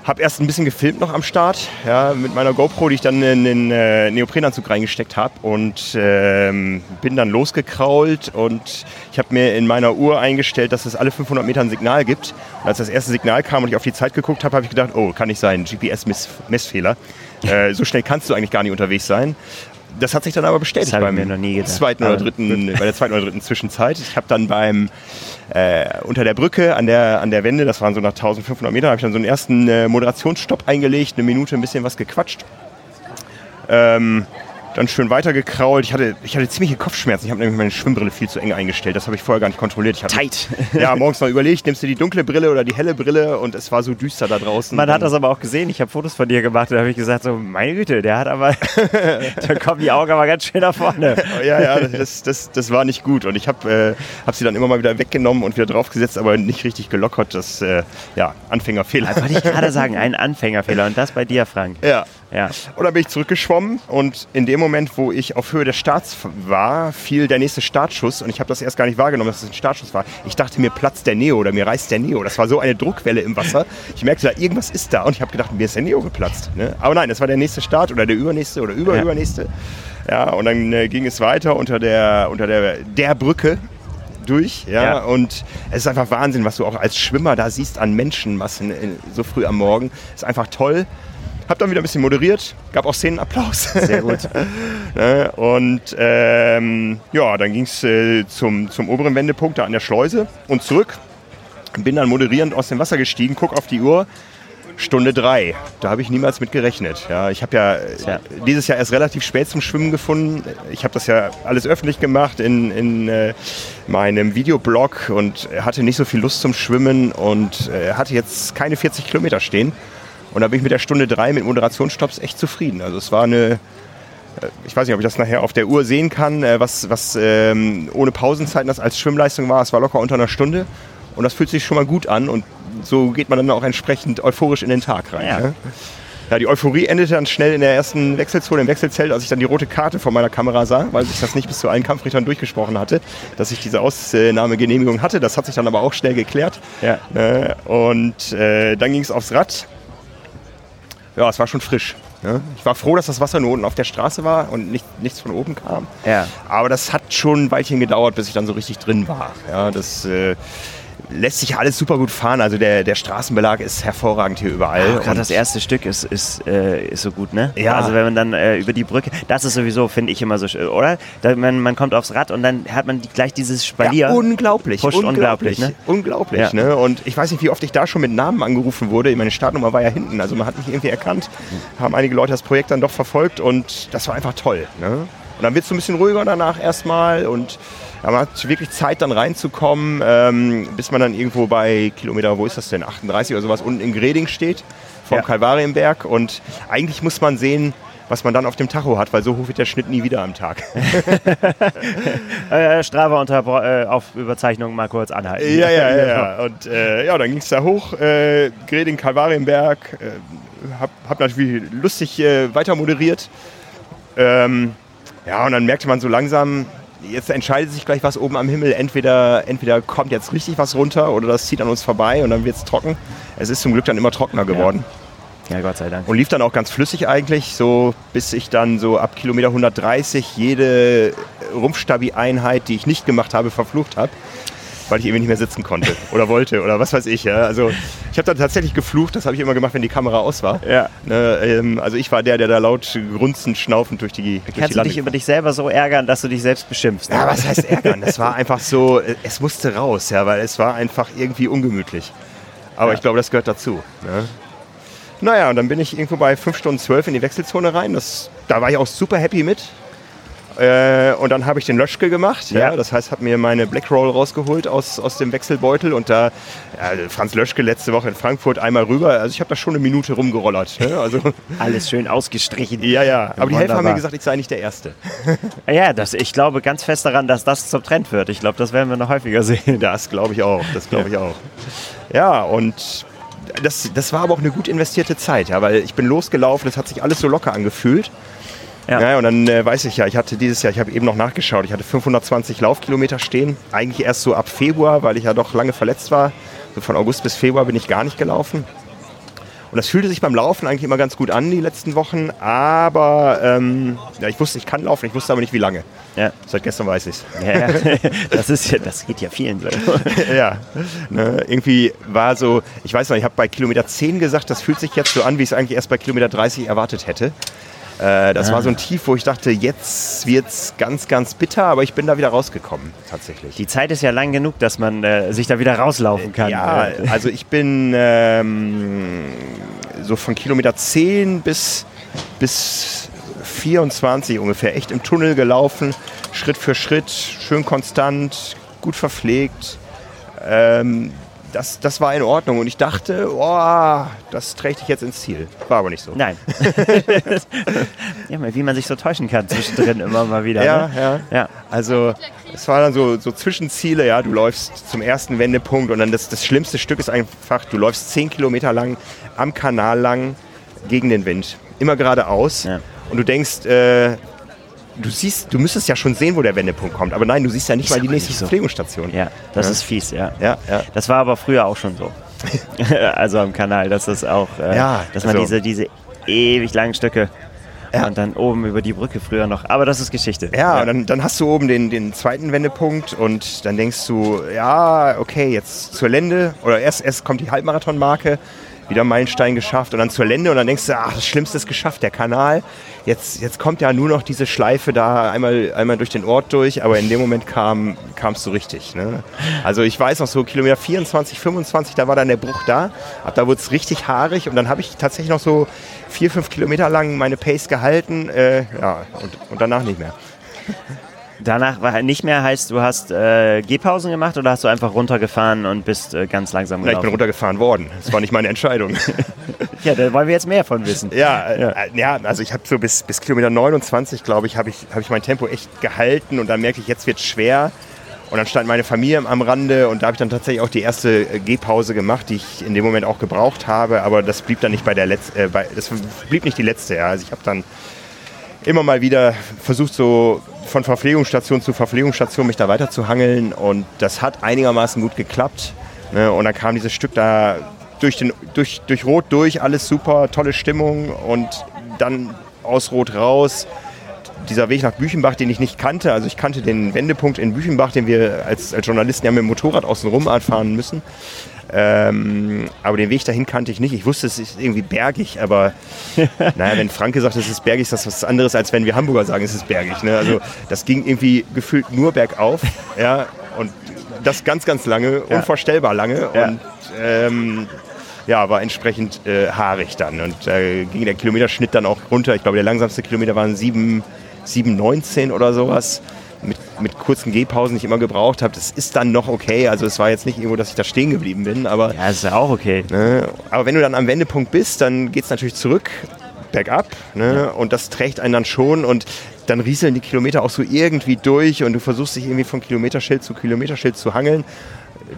Hab erst ein bisschen gefilmt noch am Start, ja, mit meiner GoPro, die ich dann in den äh, Neoprenanzug reingesteckt habe und ähm, bin dann losgekrault und ich habe mir in meiner Uhr eingestellt, dass es alle 500 Meter ein Signal gibt. Und als das erste Signal kam und ich auf die Zeit geguckt habe, habe ich gedacht, oh, kann nicht sein, GPS-Messfehler. Äh, so schnell kannst du eigentlich gar nicht unterwegs sein. Das hat sich dann aber bestätigt Das beim mir noch nie gedacht. zweiten oder dritten, bei der zweiten oder dritten Zwischenzeit. Ich habe dann beim äh, unter der Brücke an der, an der Wende, das waren so nach 1500 Metern, habe ich dann so einen ersten äh, Moderationsstopp eingelegt, eine Minute ein bisschen was gequatscht. Ähm, dann schön weitergekrault. Ich hatte, ich hatte ziemliche Kopfschmerzen. Ich habe nämlich meine Schwimmbrille viel zu eng eingestellt. Das habe ich vorher gar nicht kontrolliert. Ich hatte, Tight. Ja, morgens mal überlegt, nimmst du die dunkle Brille oder die helle Brille und es war so düster da draußen. Man hat das aber auch gesehen. Ich habe Fotos von dir gemacht und da habe ich gesagt, so, meine Güte, der hat aber, da kommen die Augen aber ganz schön nach vorne. ja, ja, das, das, das war nicht gut. Und ich habe äh, hab sie dann immer mal wieder weggenommen und wieder draufgesetzt, aber nicht richtig gelockert. Das, äh, ja, Anfängerfehler. Das wollte ich gerade sagen, ein Anfängerfehler. Und das bei dir, Frank. Ja. Ja. Und dann bin ich zurückgeschwommen und in dem Moment, wo ich auf Höhe des Starts war, fiel der nächste Startschuss und ich habe das erst gar nicht wahrgenommen, dass es ein Startschuss war. Ich dachte, mir platzt der Neo oder mir reißt der Neo. Das war so eine Druckwelle im Wasser. Ich merkte, da irgendwas ist da und ich habe gedacht, mir ist der Neo geplatzt. Ne? Aber nein, das war der nächste Start oder der übernächste oder überübernächste. Ja, und dann äh, ging es weiter unter der, unter der, der Brücke durch, ja? Ja. und es ist einfach Wahnsinn, was du auch als Schwimmer da siehst an Menschenmassen in, so früh am Morgen. Ist einfach toll. Hab dann wieder ein bisschen moderiert, gab auch Szenenapplaus. Sehr gut. Ne? Und ähm, ja, dann ging es äh, zum, zum oberen Wendepunkt da an der Schleuse und zurück. Bin dann moderierend aus dem Wasser gestiegen, guck auf die Uhr. Stunde drei. Da habe ich niemals mit gerechnet. Ja, ich habe ja äh, Tja. dieses Jahr erst relativ spät zum Schwimmen gefunden. Ich habe das ja alles öffentlich gemacht in, in äh, meinem Videoblog und hatte nicht so viel Lust zum Schwimmen und äh, hatte jetzt keine 40 Kilometer stehen. Und da bin ich mit der Stunde drei mit Moderationsstopps echt zufrieden. Also es war eine, ich weiß nicht, ob ich das nachher auf der Uhr sehen kann, äh, was, was ähm, ohne Pausenzeiten das als Schwimmleistung war. Es war locker unter einer Stunde und das fühlt sich schon mal gut an und so geht man dann auch entsprechend euphorisch in den Tag rein. Ja. Ne? Ja, die Euphorie endete dann schnell in der ersten Wechselzone, im Wechselzelt, als ich dann die rote Karte vor meiner Kamera sah, weil sich das nicht bis zu allen Kampfrichtern durchgesprochen hatte, dass ich diese Ausnahmegenehmigung hatte. Das hat sich dann aber auch schnell geklärt. Ja. Ne? Und äh, dann ging es aufs Rad. Ja, es war schon frisch. Ne? Ich war froh, dass das Wasser nur unten auf der Straße war und nicht, nichts von oben kam. Ja. Aber das hat schon ein Weilchen gedauert, bis ich dann so richtig drin war. Ja, das äh, lässt sich alles super gut fahren. Also der, der Straßenbelag ist hervorragend hier überall. Gerade Und- das erste Stück ist, ist, äh, ist so gut, ne? Ja. Also wenn man dann äh, über die Brücke, das ist sowieso, finde ich immer so, sch- oder? Da, man, man kommt aufs Rad und dann hat man die, gleich dieses Spalier. Ja, unglaublich. Pusht unglaublich. unglaublich, ne? Unglaublich, Ja. ne? Und ich weiß nicht, wie oft ich da schon mit Namen angerufen wurde. Meine Startnummer war ja hinten, also man hat mich irgendwie erkannt. Haben einige Leute das Projekt dann doch verfolgt und das war einfach toll. Ne? Und dann wird es so ein bisschen ruhiger danach erstmal und ja, man hat wirklich Zeit dann reinzukommen, ähm, bis man dann irgendwo bei Kilometer, wo ist das denn, 38 oder sowas, unten in Greding steht, vom Ja. Kalvarienberg. Und eigentlich muss man sehen, was man dann auf dem Tacho hat, weil so hoch wird der Schnitt nie wieder am Tag. Äh, Strava unter äh, auf Überzeichnung mal kurz anhalten. Ja, ja, ja. ja. Und äh, ja, dann ging es da hoch, äh, Greding, Kalvarienberg. Äh, hab, hab natürlich lustig äh, weiter moderiert. Ähm, ja, und dann merkte man so langsam, jetzt entscheidet sich gleich was oben am Himmel. Entweder, entweder kommt jetzt richtig was runter oder das zieht an uns vorbei und dann wird es trocken. Es ist zum Glück dann immer trockener geworden. Ja, Gott sei Dank. Und lief dann auch ganz flüssig eigentlich, so bis ich dann so ab Kilometer 130 jede Rumpfstabi-Einheit, die ich nicht gemacht habe, verflucht habe, weil ich irgendwie nicht mehr sitzen konnte oder wollte oder was weiß ich. Ja. Also ich habe dann tatsächlich geflucht, das habe ich immer gemacht, wenn die Kamera aus war. Ja. Ne, ähm, also ich war der, der da laut grunzend, schnaufend durch die, durch Kannst die du dich über dich selber so ärgern, dass du dich selbst beschimpfst? ja, was heißt ärgern? Das war einfach so, äh, es musste raus, ja, weil es war einfach irgendwie ungemütlich. Aber Ja. ich glaube, das gehört dazu. Ne? Naja, und dann bin ich irgendwo bei 5 Stunden 12 in die Wechselzone rein. Das, da war ich auch super happy mit. Äh, und dann habe ich den Löschke gemacht. Ja. Ja. Das heißt, habe mir meine Black Roll rausgeholt aus, aus dem Wechselbeutel. Und da, ja, Franz Löschke letzte Woche in Frankfurt einmal rüber. Also ich habe da schon eine Minute rumgerollert. Ne? Also, Alles schön ausgestrichen. ja, ja. Aber die Helfer haben mir Wunderbar. gesagt, ich sei nicht der Erste. Ja, das, ich glaube ganz fest daran, dass das zum Trend wird. Ich glaube, das werden wir noch häufiger sehen. Das glaube ich auch. Das glaube ich auch. Ja, und das, das war aber auch eine gut investierte Zeit, ja, weil ich bin losgelaufen, es hat sich alles so locker angefühlt. Ja. Ja. und dann äh, weiß ich ja, ich hatte dieses Jahr, ich habe eben noch nachgeschaut, ich hatte 520 Laufkilometer stehen. Eigentlich erst so ab Februar, weil ich ja doch lange verletzt war. So von August bis Februar bin ich gar nicht gelaufen. Und das fühlte sich beim Laufen eigentlich immer ganz gut an, die letzten Wochen. Aber ähm, ja, ich wusste, ich kann laufen, ich wusste aber nicht, wie lange. Ja. Seit gestern weiß ich es. Ja, das, ist, ja- das geht ja vielen so. ja, ne, irgendwie war so, ich weiß noch, ich habe bei Kilometer 10 gesagt, das fühlt sich jetzt so an, wie ich es eigentlich erst bei Kilometer 30 erwartet hätte. Äh, das war so ein Tief, wo ich dachte, jetzt wird's ganz, ganz bitter, aber ich bin da wieder rausgekommen, tatsächlich. Die Zeit ist ja lang genug, dass man äh, sich da wieder rauslaufen kann. Ja, also ich bin ähm, so von Kilometer 10 bis, bis 24 ungefähr echt im Tunnel gelaufen, Schritt für Schritt, schön konstant, gut verpflegt. Ähm, das, das war in Ordnung und ich dachte, oh, das trägt dich jetzt ins Ziel. War aber nicht so. Nein. ja, wie man sich so täuschen kann zwischendrin immer mal wieder. Ja, ne? ja. ja. Also es waren dann so, so Zwischenziele, ja, du läufst zum ersten Wendepunkt und dann das, das schlimmste Stück ist einfach, du läufst 10 Kilometer lang am Kanal lang gegen den Wind, immer geradeaus Ja. und du denkst, äh, du siehst, du müsstest ja schon sehen, wo der Wendepunkt kommt, aber nein, du siehst ja nicht Ist mal die nächste so. Verpflegungsstation. Ja, das Ja. ist fies, ja. Ja, ja. Das war aber früher auch schon so. also am Kanal, dass das auch, äh, Ja, dass man also- diese, diese ewig langen Stücke Ja. und dann oben über die Brücke früher noch. Aber das ist Geschichte. Ja, und dann, dann hast du oben den, den zweiten Wendepunkt und dann denkst du, ja, okay, jetzt zur Lende oder erst, erst kommt die Halbmarathonmarke, wieder Meilenstein geschafft und dann zur Lende und dann denkst du, ach, das Schlimmste ist geschafft, der Kanal. Jetzt, jetzt kommt ja nur noch diese Schleife da einmal, einmal durch den Ort durch, aber in dem Moment kam kamst du richtig. Ne? Also ich weiß noch so Kilometer 24, 25, da war dann der Bruch da, ab da wurde es richtig haarig und dann habe ich tatsächlich noch so vier, fünf Kilometer lang meine Pace gehalten, äh, ja, und, und danach nicht mehr. Danach war halt nicht mehr, heißt, du hast äh, Gehpausen gemacht oder hast du einfach runtergefahren und bist äh, ganz langsam Na, ich bin gelaufen? runtergefahren worden. Das war nicht meine Entscheidung. Ja, da wollen wir jetzt mehr von wissen. Ja, äh, ja. also ich habe so bis, bis Kilometer 29, glaube ich, habe ich, hab ich mein Tempo echt gehalten und dann merke ich, jetzt wird schwer. Und dann stand meine Familie am Rande und da habe ich dann tatsächlich auch die erste äh, Gehpause gemacht, die ich in dem Moment auch gebraucht habe. Aber das blieb dann nicht bei der letzten, äh, das blieb nicht die letzte. Ja. Also ich habe dann immer mal wieder versucht, so von Verpflegungsstation zu Verpflegungsstation mich da weiter zu hangeln und das hat einigermaßen gut geklappt. Ne? Und dann kam dieses Stück da durch, den, durch, durch Rot durch, alles super, tolle Stimmung und dann aus Rot raus. Dieser Weg nach Büchenbach, den ich nicht kannte, also ich kannte den Wendepunkt in Büchenbach, den wir als, als Journalisten ja mit dem Motorrad außen rum fahren müssen. Ähm, aber den Weg dahin kannte ich nicht. Ich wusste, es ist irgendwie bergig, aber naja, wenn Franke sagt, es ist bergig, ist das was anderes, als wenn wir Hamburger sagen, es ist bergig. Ne? Also das ging irgendwie gefühlt nur bergauf. Ja, und das ganz, ganz lange, ja. unvorstellbar lange. Ja. Und ähm, ja, war entsprechend äh, haarig dann. Und äh, ging der Kilometerschnitt dann auch runter. Ich glaube, der langsamste Kilometer waren 7,19 oder sowas mit, mit kurzen Gehpausen nicht immer gebraucht habe. Das ist dann noch okay. Also es war jetzt nicht irgendwo, dass ich da stehen geblieben bin. Aber, ja, ist ja auch okay. Ne, aber wenn du dann am Wendepunkt bist, dann geht es natürlich zurück, bergab. Ne, ja. Und das trägt einen dann schon. Und dann rieseln die Kilometer auch so irgendwie durch. Und du versuchst dich irgendwie von Kilometerschild zu Kilometerschild zu hangeln.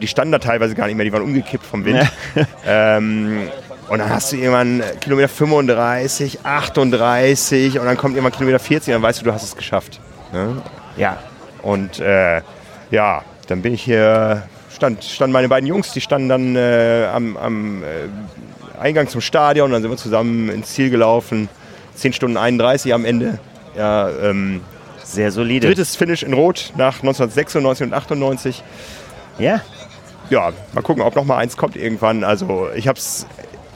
Die standen da teilweise gar nicht mehr, die waren umgekippt vom Wind. Ja. ähm, und dann hast du irgendwann Kilometer 35, 38 und dann kommt irgendwann Kilometer 40 und dann weißt du, du hast es geschafft. Ne? Ja. Und äh, ja, dann bin ich hier, stand, standen meine beiden Jungs, die standen dann äh, am, am äh, Eingang zum Stadion, dann sind wir zusammen ins Ziel gelaufen. 10 Stunden 31 am Ende. Ja, ähm, Sehr solide. Drittes Finish in Rot nach 1996 und 98. Ja. Ja, mal gucken, ob noch mal eins kommt irgendwann. Also ich habe es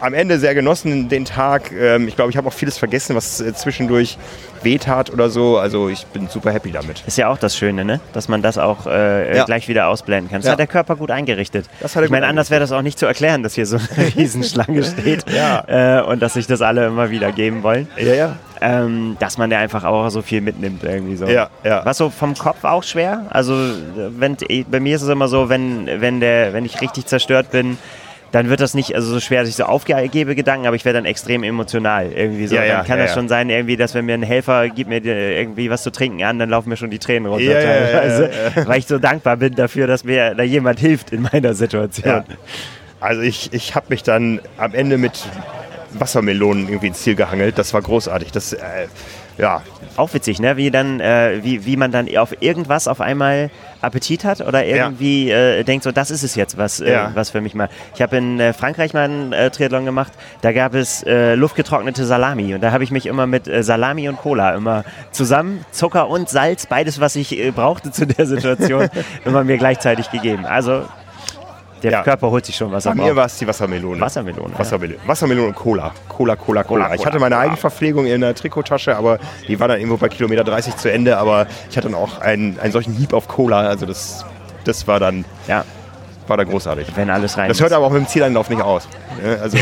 am Ende sehr genossen, den Tag. Ähm, ich glaube, ich habe auch vieles vergessen, was äh, zwischendurch wehtat oder so. Also ich bin super happy damit. Ist ja auch das Schöne, ne? dass man das auch äh, ja. gleich wieder ausblenden kann. Das ja. hat der Körper gut eingerichtet. Das hat er ich meine, anders wäre das auch nicht zu erklären, dass hier so eine Riesenschlange steht ja. äh, und dass sich das alle immer wieder geben wollen. Ja, ja. Ähm, dass man ja einfach auch so viel mitnimmt irgendwie so. Ja, ja. Was so vom Kopf auch schwer? Also wenn, bei mir ist es immer so, wenn, wenn, der, wenn ich richtig zerstört bin, dann wird das nicht also so schwer, dass ich so aufgebe Gedanken, aber ich werde dann extrem emotional irgendwie so. Ja, ja, dann kann ja, das schon sein, irgendwie, dass wenn mir ein Helfer gibt mir irgendwie was zu trinken an, dann laufen mir schon die Tränen runter teilweise, weil ich so dankbar bin dafür, dass mir da jemand hilft in meiner Situation. Also ich, ich habe mich dann am Ende mit Wassermelonen irgendwie ins Ziel gehangelt. Das war großartig. Das, äh, ja. Auch witzig, ne? Wie, dann, äh, wie, wie man dann auf irgendwas auf einmal Appetit hat oder irgendwie ja. äh, denkt, so das ist es jetzt, was, äh, ja. was für mich mal. Ich habe in äh, Frankreich mal einen äh, Triathlon gemacht, da gab es luftgetrocknete Salami und da habe ich mich immer mit Salami und Cola immer zusammen, Zucker und Salz, beides, was ich brauchte zu der Situation, immer mir gleichzeitig gegeben. Also der ja. Körper holt sich schon was Bei mir war es die Wassermelone. Wassermelone. Wassermelone. Ja. Wassermelone und Cola. Cola, Cola, Cola. Cola ich hatte meine Eigenverpflegung in der Trikottasche, aber die war dann irgendwo bei Kilometer 30 zu Ende. Aber ich hatte dann auch einen, einen solchen Hieb auf Cola. Also das, das war dann. Ja. War da großartig. Wenn alles rein Das hört aber auch mit dem Zieleinlauf nicht aus. Also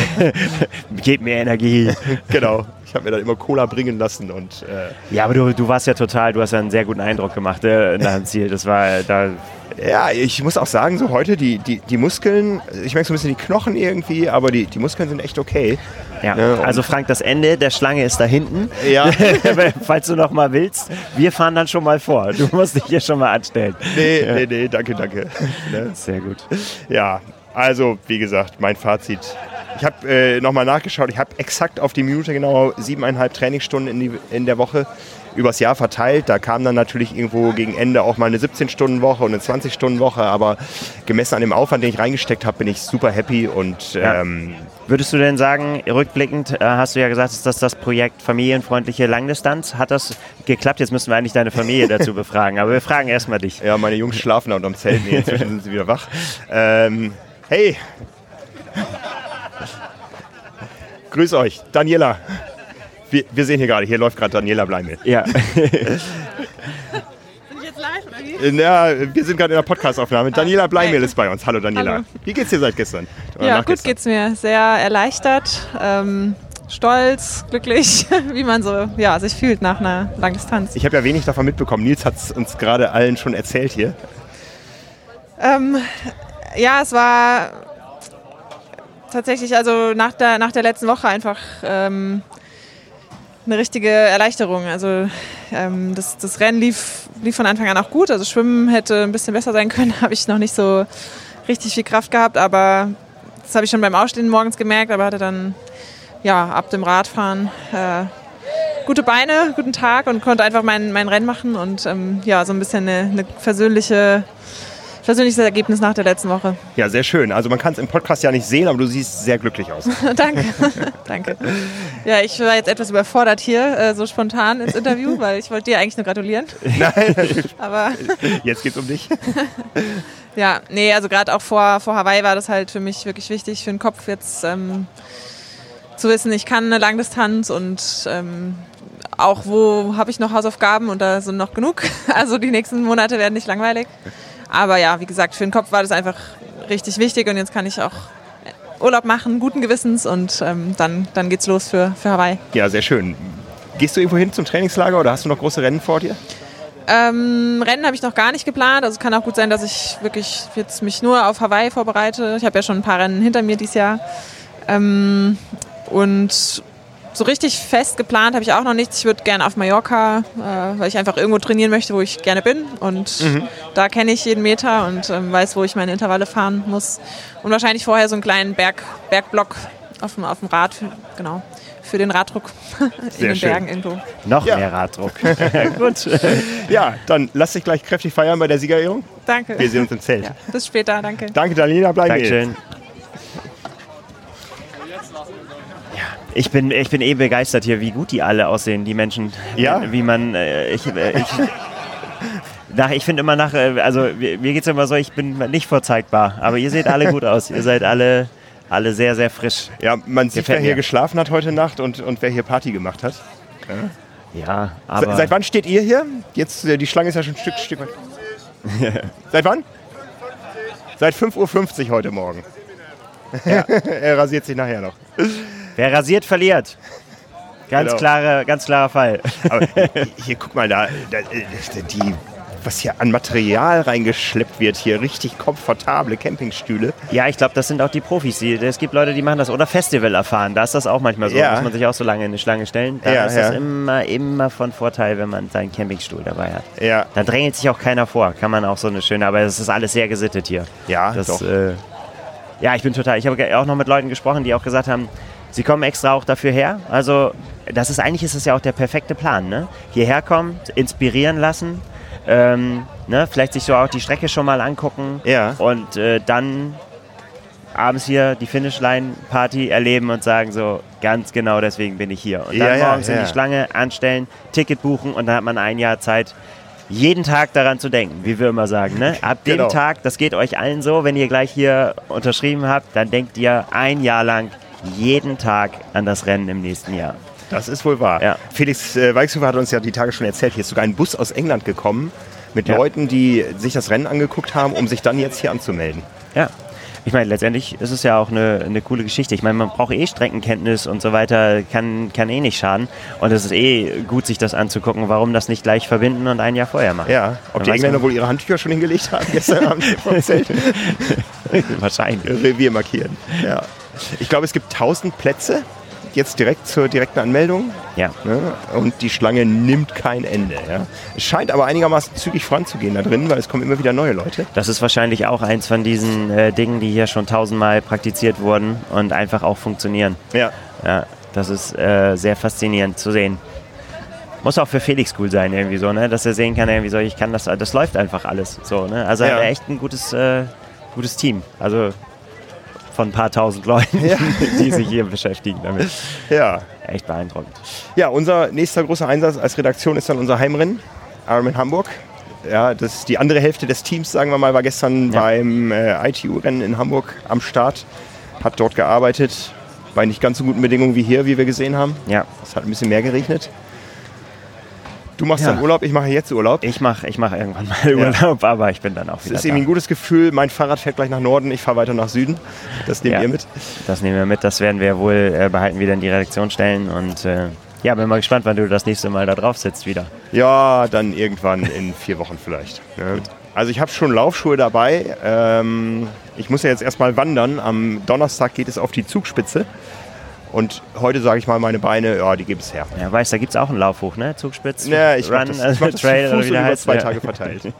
Gebt mir Energie. genau. Ich habe mir dann immer Cola bringen lassen und. Äh ja, aber du, du warst ja total, du hast ja einen sehr guten Eindruck gemacht äh, nach dem Ziel. Das war da ja, ich muss auch sagen, so heute die, die, die Muskeln, ich merke so ein bisschen die Knochen irgendwie, aber die, die Muskeln sind echt okay. Ja, ja also Frank, das Ende der Schlange ist da hinten. Ja. Falls du noch mal willst, wir fahren dann schon mal vor. Du musst dich hier schon mal anstellen. Nee, ja. nee, nee, danke, danke. Ne? Sehr gut. Ja, also wie gesagt, mein Fazit. Ich habe äh, nochmal nachgeschaut, ich habe exakt auf die Minute genau siebeneinhalb Trainingsstunden in, die, in der Woche übers Jahr verteilt. Da kam dann natürlich irgendwo gegen Ende auch mal eine 17-Stunden-Woche und eine 20-Stunden-Woche, aber gemessen an dem Aufwand, den ich reingesteckt habe, bin ich super happy und ja. ähm, Würdest du denn sagen, rückblickend, äh, hast du ja gesagt, ist das das Projekt familienfreundliche Langdistanz? Hat das geklappt? Jetzt müssen wir eigentlich deine Familie dazu befragen, aber wir fragen erstmal dich. Ja, meine Jungs schlafen da unterm Zelt, nee, inzwischen sind sie wieder wach. Ähm, hey! Grüß euch, Daniela. Wir, wir sehen hier gerade, hier läuft gerade Daniela Bleimel. Ja. Bin ich jetzt live oder wie? Ja, wir sind gerade in der Podcastaufnahme. Daniela Bleimel ist bei uns. Hallo Daniela. Hallo. Wie geht's dir seit gestern? Oder ja, gut geht's mir. Sehr erleichtert, ähm, stolz, glücklich, wie man so ja, sich fühlt nach einer Langdistanz. Ich habe ja wenig davon mitbekommen. Nils hat es uns gerade allen schon erzählt hier. Ähm, ja, es war tatsächlich also nach der, nach der letzten Woche einfach ähm, eine richtige Erleichterung. Also ähm, das, das Rennen lief, lief von Anfang an auch gut. Also Schwimmen hätte ein bisschen besser sein können, habe ich noch nicht so richtig viel Kraft gehabt, aber das habe ich schon beim Aufstehen morgens gemerkt, aber hatte dann ja ab dem Radfahren äh, gute Beine, guten Tag und konnte einfach mein, mein Rennen machen und ähm, ja, so ein bisschen eine, eine versöhnliche persönliches Ergebnis nach der letzten Woche. Ja, sehr schön. Also man kann es im Podcast ja nicht sehen, aber du siehst sehr glücklich aus. Danke. Danke. Ja, ich war jetzt etwas überfordert hier, äh, so spontan ins Interview, weil ich wollte dir eigentlich nur gratulieren. Nein, aber jetzt geht's um dich. ja, nee, also gerade auch vor, vor Hawaii war das halt für mich wirklich wichtig, für den Kopf jetzt ähm, zu wissen, ich kann eine Langdistanz und ähm, auch wo habe ich noch Hausaufgaben und da sind noch genug. Also die nächsten Monate werden nicht langweilig. Aber ja, wie gesagt, für den Kopf war das einfach richtig wichtig und jetzt kann ich auch Urlaub machen, guten Gewissens und ähm, dann, dann geht's los für, für Hawaii. Ja, sehr schön. Gehst du irgendwo hin zum Trainingslager oder hast du noch große Rennen vor dir? Ähm, Rennen habe ich noch gar nicht geplant. Also es kann auch gut sein, dass ich wirklich jetzt mich nur auf Hawaii vorbereite. Ich habe ja schon ein paar Rennen hinter mir dieses Jahr. Ähm, und so richtig fest geplant habe ich auch noch nichts. Ich würde gerne auf Mallorca, äh, weil ich einfach irgendwo trainieren möchte, wo ich gerne bin. Und mhm. da kenne ich jeden Meter und ähm, weiß, wo ich meine Intervalle fahren muss. Und wahrscheinlich vorher so einen kleinen Berg, Bergblock auf dem, auf dem Rad, für, genau, für den Raddruck in den schön. Bergen irgendwo. Noch ja. mehr Raddruck. Gut. Ja, dann lass dich gleich kräftig feiern bei der Siegerehrung. Danke. Wir sehen uns im Zelt. Ja, bis später, danke. Danke, Dalina, bleib Dankeschön. Ich bin, ich bin eh begeistert hier, wie gut die alle aussehen, die Menschen. Ja. Wie man, äh, ich, äh, ich, nach, ich finde immer nach, äh, also mir geht es immer so, ich bin nicht vorzeigbar, aber ihr seht alle gut aus. Ihr seid alle, alle sehr, sehr frisch. Ja, man sieht, Gefällt wer hier geschlafen hat heute Nacht und, und wer hier Party gemacht hat. Ja, ja aber... Se, seit wann steht ihr hier? Jetzt, äh, die Schlange ist ja schon ein Stück, Stück weit. seit wann? Seit 5.50 Uhr heute Morgen. Ja. er rasiert sich nachher noch. Wer rasiert, verliert. Ganz, genau. klare, ganz klarer Fall. Aber hier, guck mal, da, da, die, was hier an Material reingeschleppt wird, hier richtig komfortable Campingstühle. Ja, ich glaube, das sind auch die Profis. Die, es gibt Leute, die machen das oder Festival erfahren. Da ist das auch manchmal so. Ja. Da muss man sich auch so lange in eine Schlange stellen. Da ja, ist ja. das immer, immer von Vorteil, wenn man seinen Campingstuhl dabei hat. Ja. Da drängelt sich auch keiner vor. Kann man auch so eine schöne, aber es ist alles sehr gesittet hier. Ja, das, doch. Äh, ja, ich bin total. Ich habe auch noch mit Leuten gesprochen, die auch gesagt haben, Sie kommen extra auch dafür her. Also das ist eigentlich ist es ja auch der perfekte Plan. Ne? Hierher kommen, inspirieren lassen, ähm, ne? vielleicht sich so auch die Strecke schon mal angucken ja. und äh, dann abends hier die Finishline-Party erleben und sagen so, ganz genau deswegen bin ich hier. Und dann ja, morgens ja, in die Schlange anstellen, Ticket buchen und dann hat man ein Jahr Zeit, jeden Tag daran zu denken, wie wir immer sagen. Ne? Ab dem Genau. Tag, das geht euch allen so, wenn ihr gleich hier unterschrieben habt, dann denkt ihr ein Jahr lang jeden Tag an das Rennen im nächsten Jahr. Das ist wohl wahr. Ja. Felix äh, Weichshofer hat uns ja die Tage schon erzählt, hier ist sogar ein Bus aus England gekommen mit Ja. Leuten, die sich das Rennen angeguckt haben, um sich dann jetzt hier anzumelden. Ja. Ich meine, letztendlich ist es ja auch eine, eine coole Geschichte. Ich meine, man braucht eh Streckenkenntnis und so weiter, kann, kann eh nicht schaden. Und es ist eh gut, sich das anzugucken. Warum das nicht gleich verbinden und ein Jahr vorher machen? Ja, ob Dann die Engländer man- wohl ihre Handtücher schon hingelegt haben gestern Abend vom Zelt. Wahrscheinlich. Revier markieren. Ja. Ich glaube, es gibt 1000 Plätze jetzt direkt zur direkten Anmeldung. Ja. Ne? Und die Schlange nimmt kein Ende. Ja? Es scheint aber einigermaßen zügig voranzugehen da drin, weil es kommen immer wieder neue Leute. Das ist wahrscheinlich auch eins von diesen äh, Dingen, die hier schon tausendmal praktiziert wurden und einfach auch funktionieren. Ja. Ja, das ist äh, sehr faszinierend zu sehen. Muss auch für Felix cool sein, irgendwie so, ne? Dass er sehen kann, irgendwie so, ich kann das, das läuft einfach alles so, ne? Also Ja. hat er echt ein gutes, äh, gutes Team. Also von ein paar tausend Leuten, die sich hier beschäftigen damit. Ja. Echt beeindruckend. Ja, unser nächster großer Einsatz als Redaktion ist dann unser Heimrennen, Ironman Hamburg. Ja, das, die andere Hälfte des Teams, sagen wir mal, war gestern Ja. beim äh, ITU-Rennen in Hamburg am Start, hat dort gearbeitet, bei nicht ganz so guten Bedingungen wie hier, wie wir gesehen haben. Ja, Es hat ein bisschen mehr geregnet. Du machst Ja. dann Urlaub, ich mache jetzt Urlaub. ich mache ich mach irgendwann mal Urlaub, aber ich bin dann auch Es wieder ist irgendwie ein da. gutes Gefühl, mein Fahrrad fährt gleich nach Norden, ich fahre weiter nach Süden. Das nehmt Ja. ihr mit. Das nehmen wir mit, das werden wir wohl äh, behalten, wieder in die Redaktion stellen und äh, ja, bin mal gespannt, wann du das nächste Mal da drauf sitzt wieder. Ja, dann irgendwann in vier Wochen vielleicht. Ne? Also ich habe schon Laufschuhe dabei. Ähm, Ich muss ja jetzt erstmal wandern. Am Donnerstag geht es auf die Zugspitze. Und heute sage ich mal, meine Beine, ja, die geben es her. Ja, weißt, da gibt es auch einen Lauf hoch, ne? Zugspitze, Ja, ich Run, das, äh, ich mach das Trail zu oder Fuß wie der heißt. zwei ja. Tage verteilt.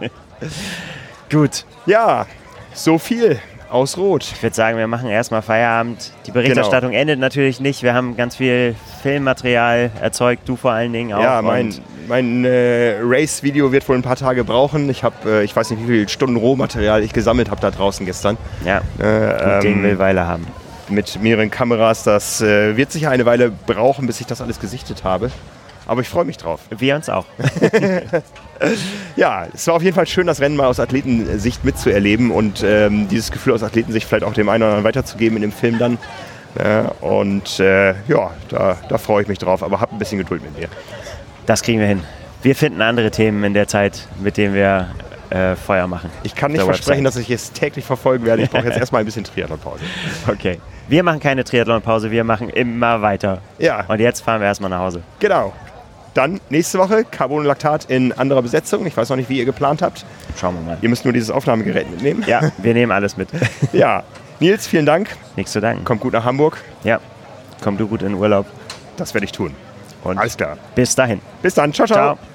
Gut, Ja, so viel aus Rot. ich würde sagen, wir machen erstmal Feierabend. Die Berichterstattung Genau. endet natürlich nicht. Wir haben ganz viel Filmmaterial erzeugt, du vor allen Dingen auch. Ja, mein, mein äh, Race-Video wird wohl ein paar Tage brauchen. Ich habe, äh, ich weiß nicht, wie viele Stunden Rohmaterial ich gesammelt habe da draußen gestern. ja, Äh, ähm, will Weile haben. Mit mehreren Kameras. Das äh, wird sicher eine Weile brauchen, bis ich das alles gesichtet habe. Aber ich freue mich drauf. Wir uns auch. Ja, es war auf jeden Fall schön, das Rennen mal aus Athletensicht mitzuerleben und ähm, dieses Gefühl aus Athletensicht vielleicht auch dem einen oder anderen weiterzugeben in dem Film dann. Äh, und äh, ja, da, da freue ich mich drauf, aber hab ein bisschen Geduld mit mir. Das kriegen wir hin. Wir finden andere Themen in der Zeit, mit denen wir äh, Feuer machen. Ich kann nicht versprechen, Website. dass ich es täglich verfolgen werde. Ich brauche jetzt erstmal ein bisschen Triathlon-Pause. Okay. Wir machen keine Triathlon-Pause, wir machen immer weiter. Ja, Und jetzt fahren wir erstmal nach Hause. genau. Dann nächste Woche Carbonolactat in anderer Besetzung. Ich weiß noch nicht, wie ihr geplant habt. Schauen wir mal. Ihr müsst nur dieses Aufnahmegerät mitnehmen. Ja, wir nehmen alles mit. Ja, Nils, vielen Dank. Nichts zu danken. Kommt gut nach Hamburg. Ja, komm du gut in den Urlaub. Das werde ich tun. Und Alles klar. bis dahin. Bis dann. ciao. ciao. Ciao.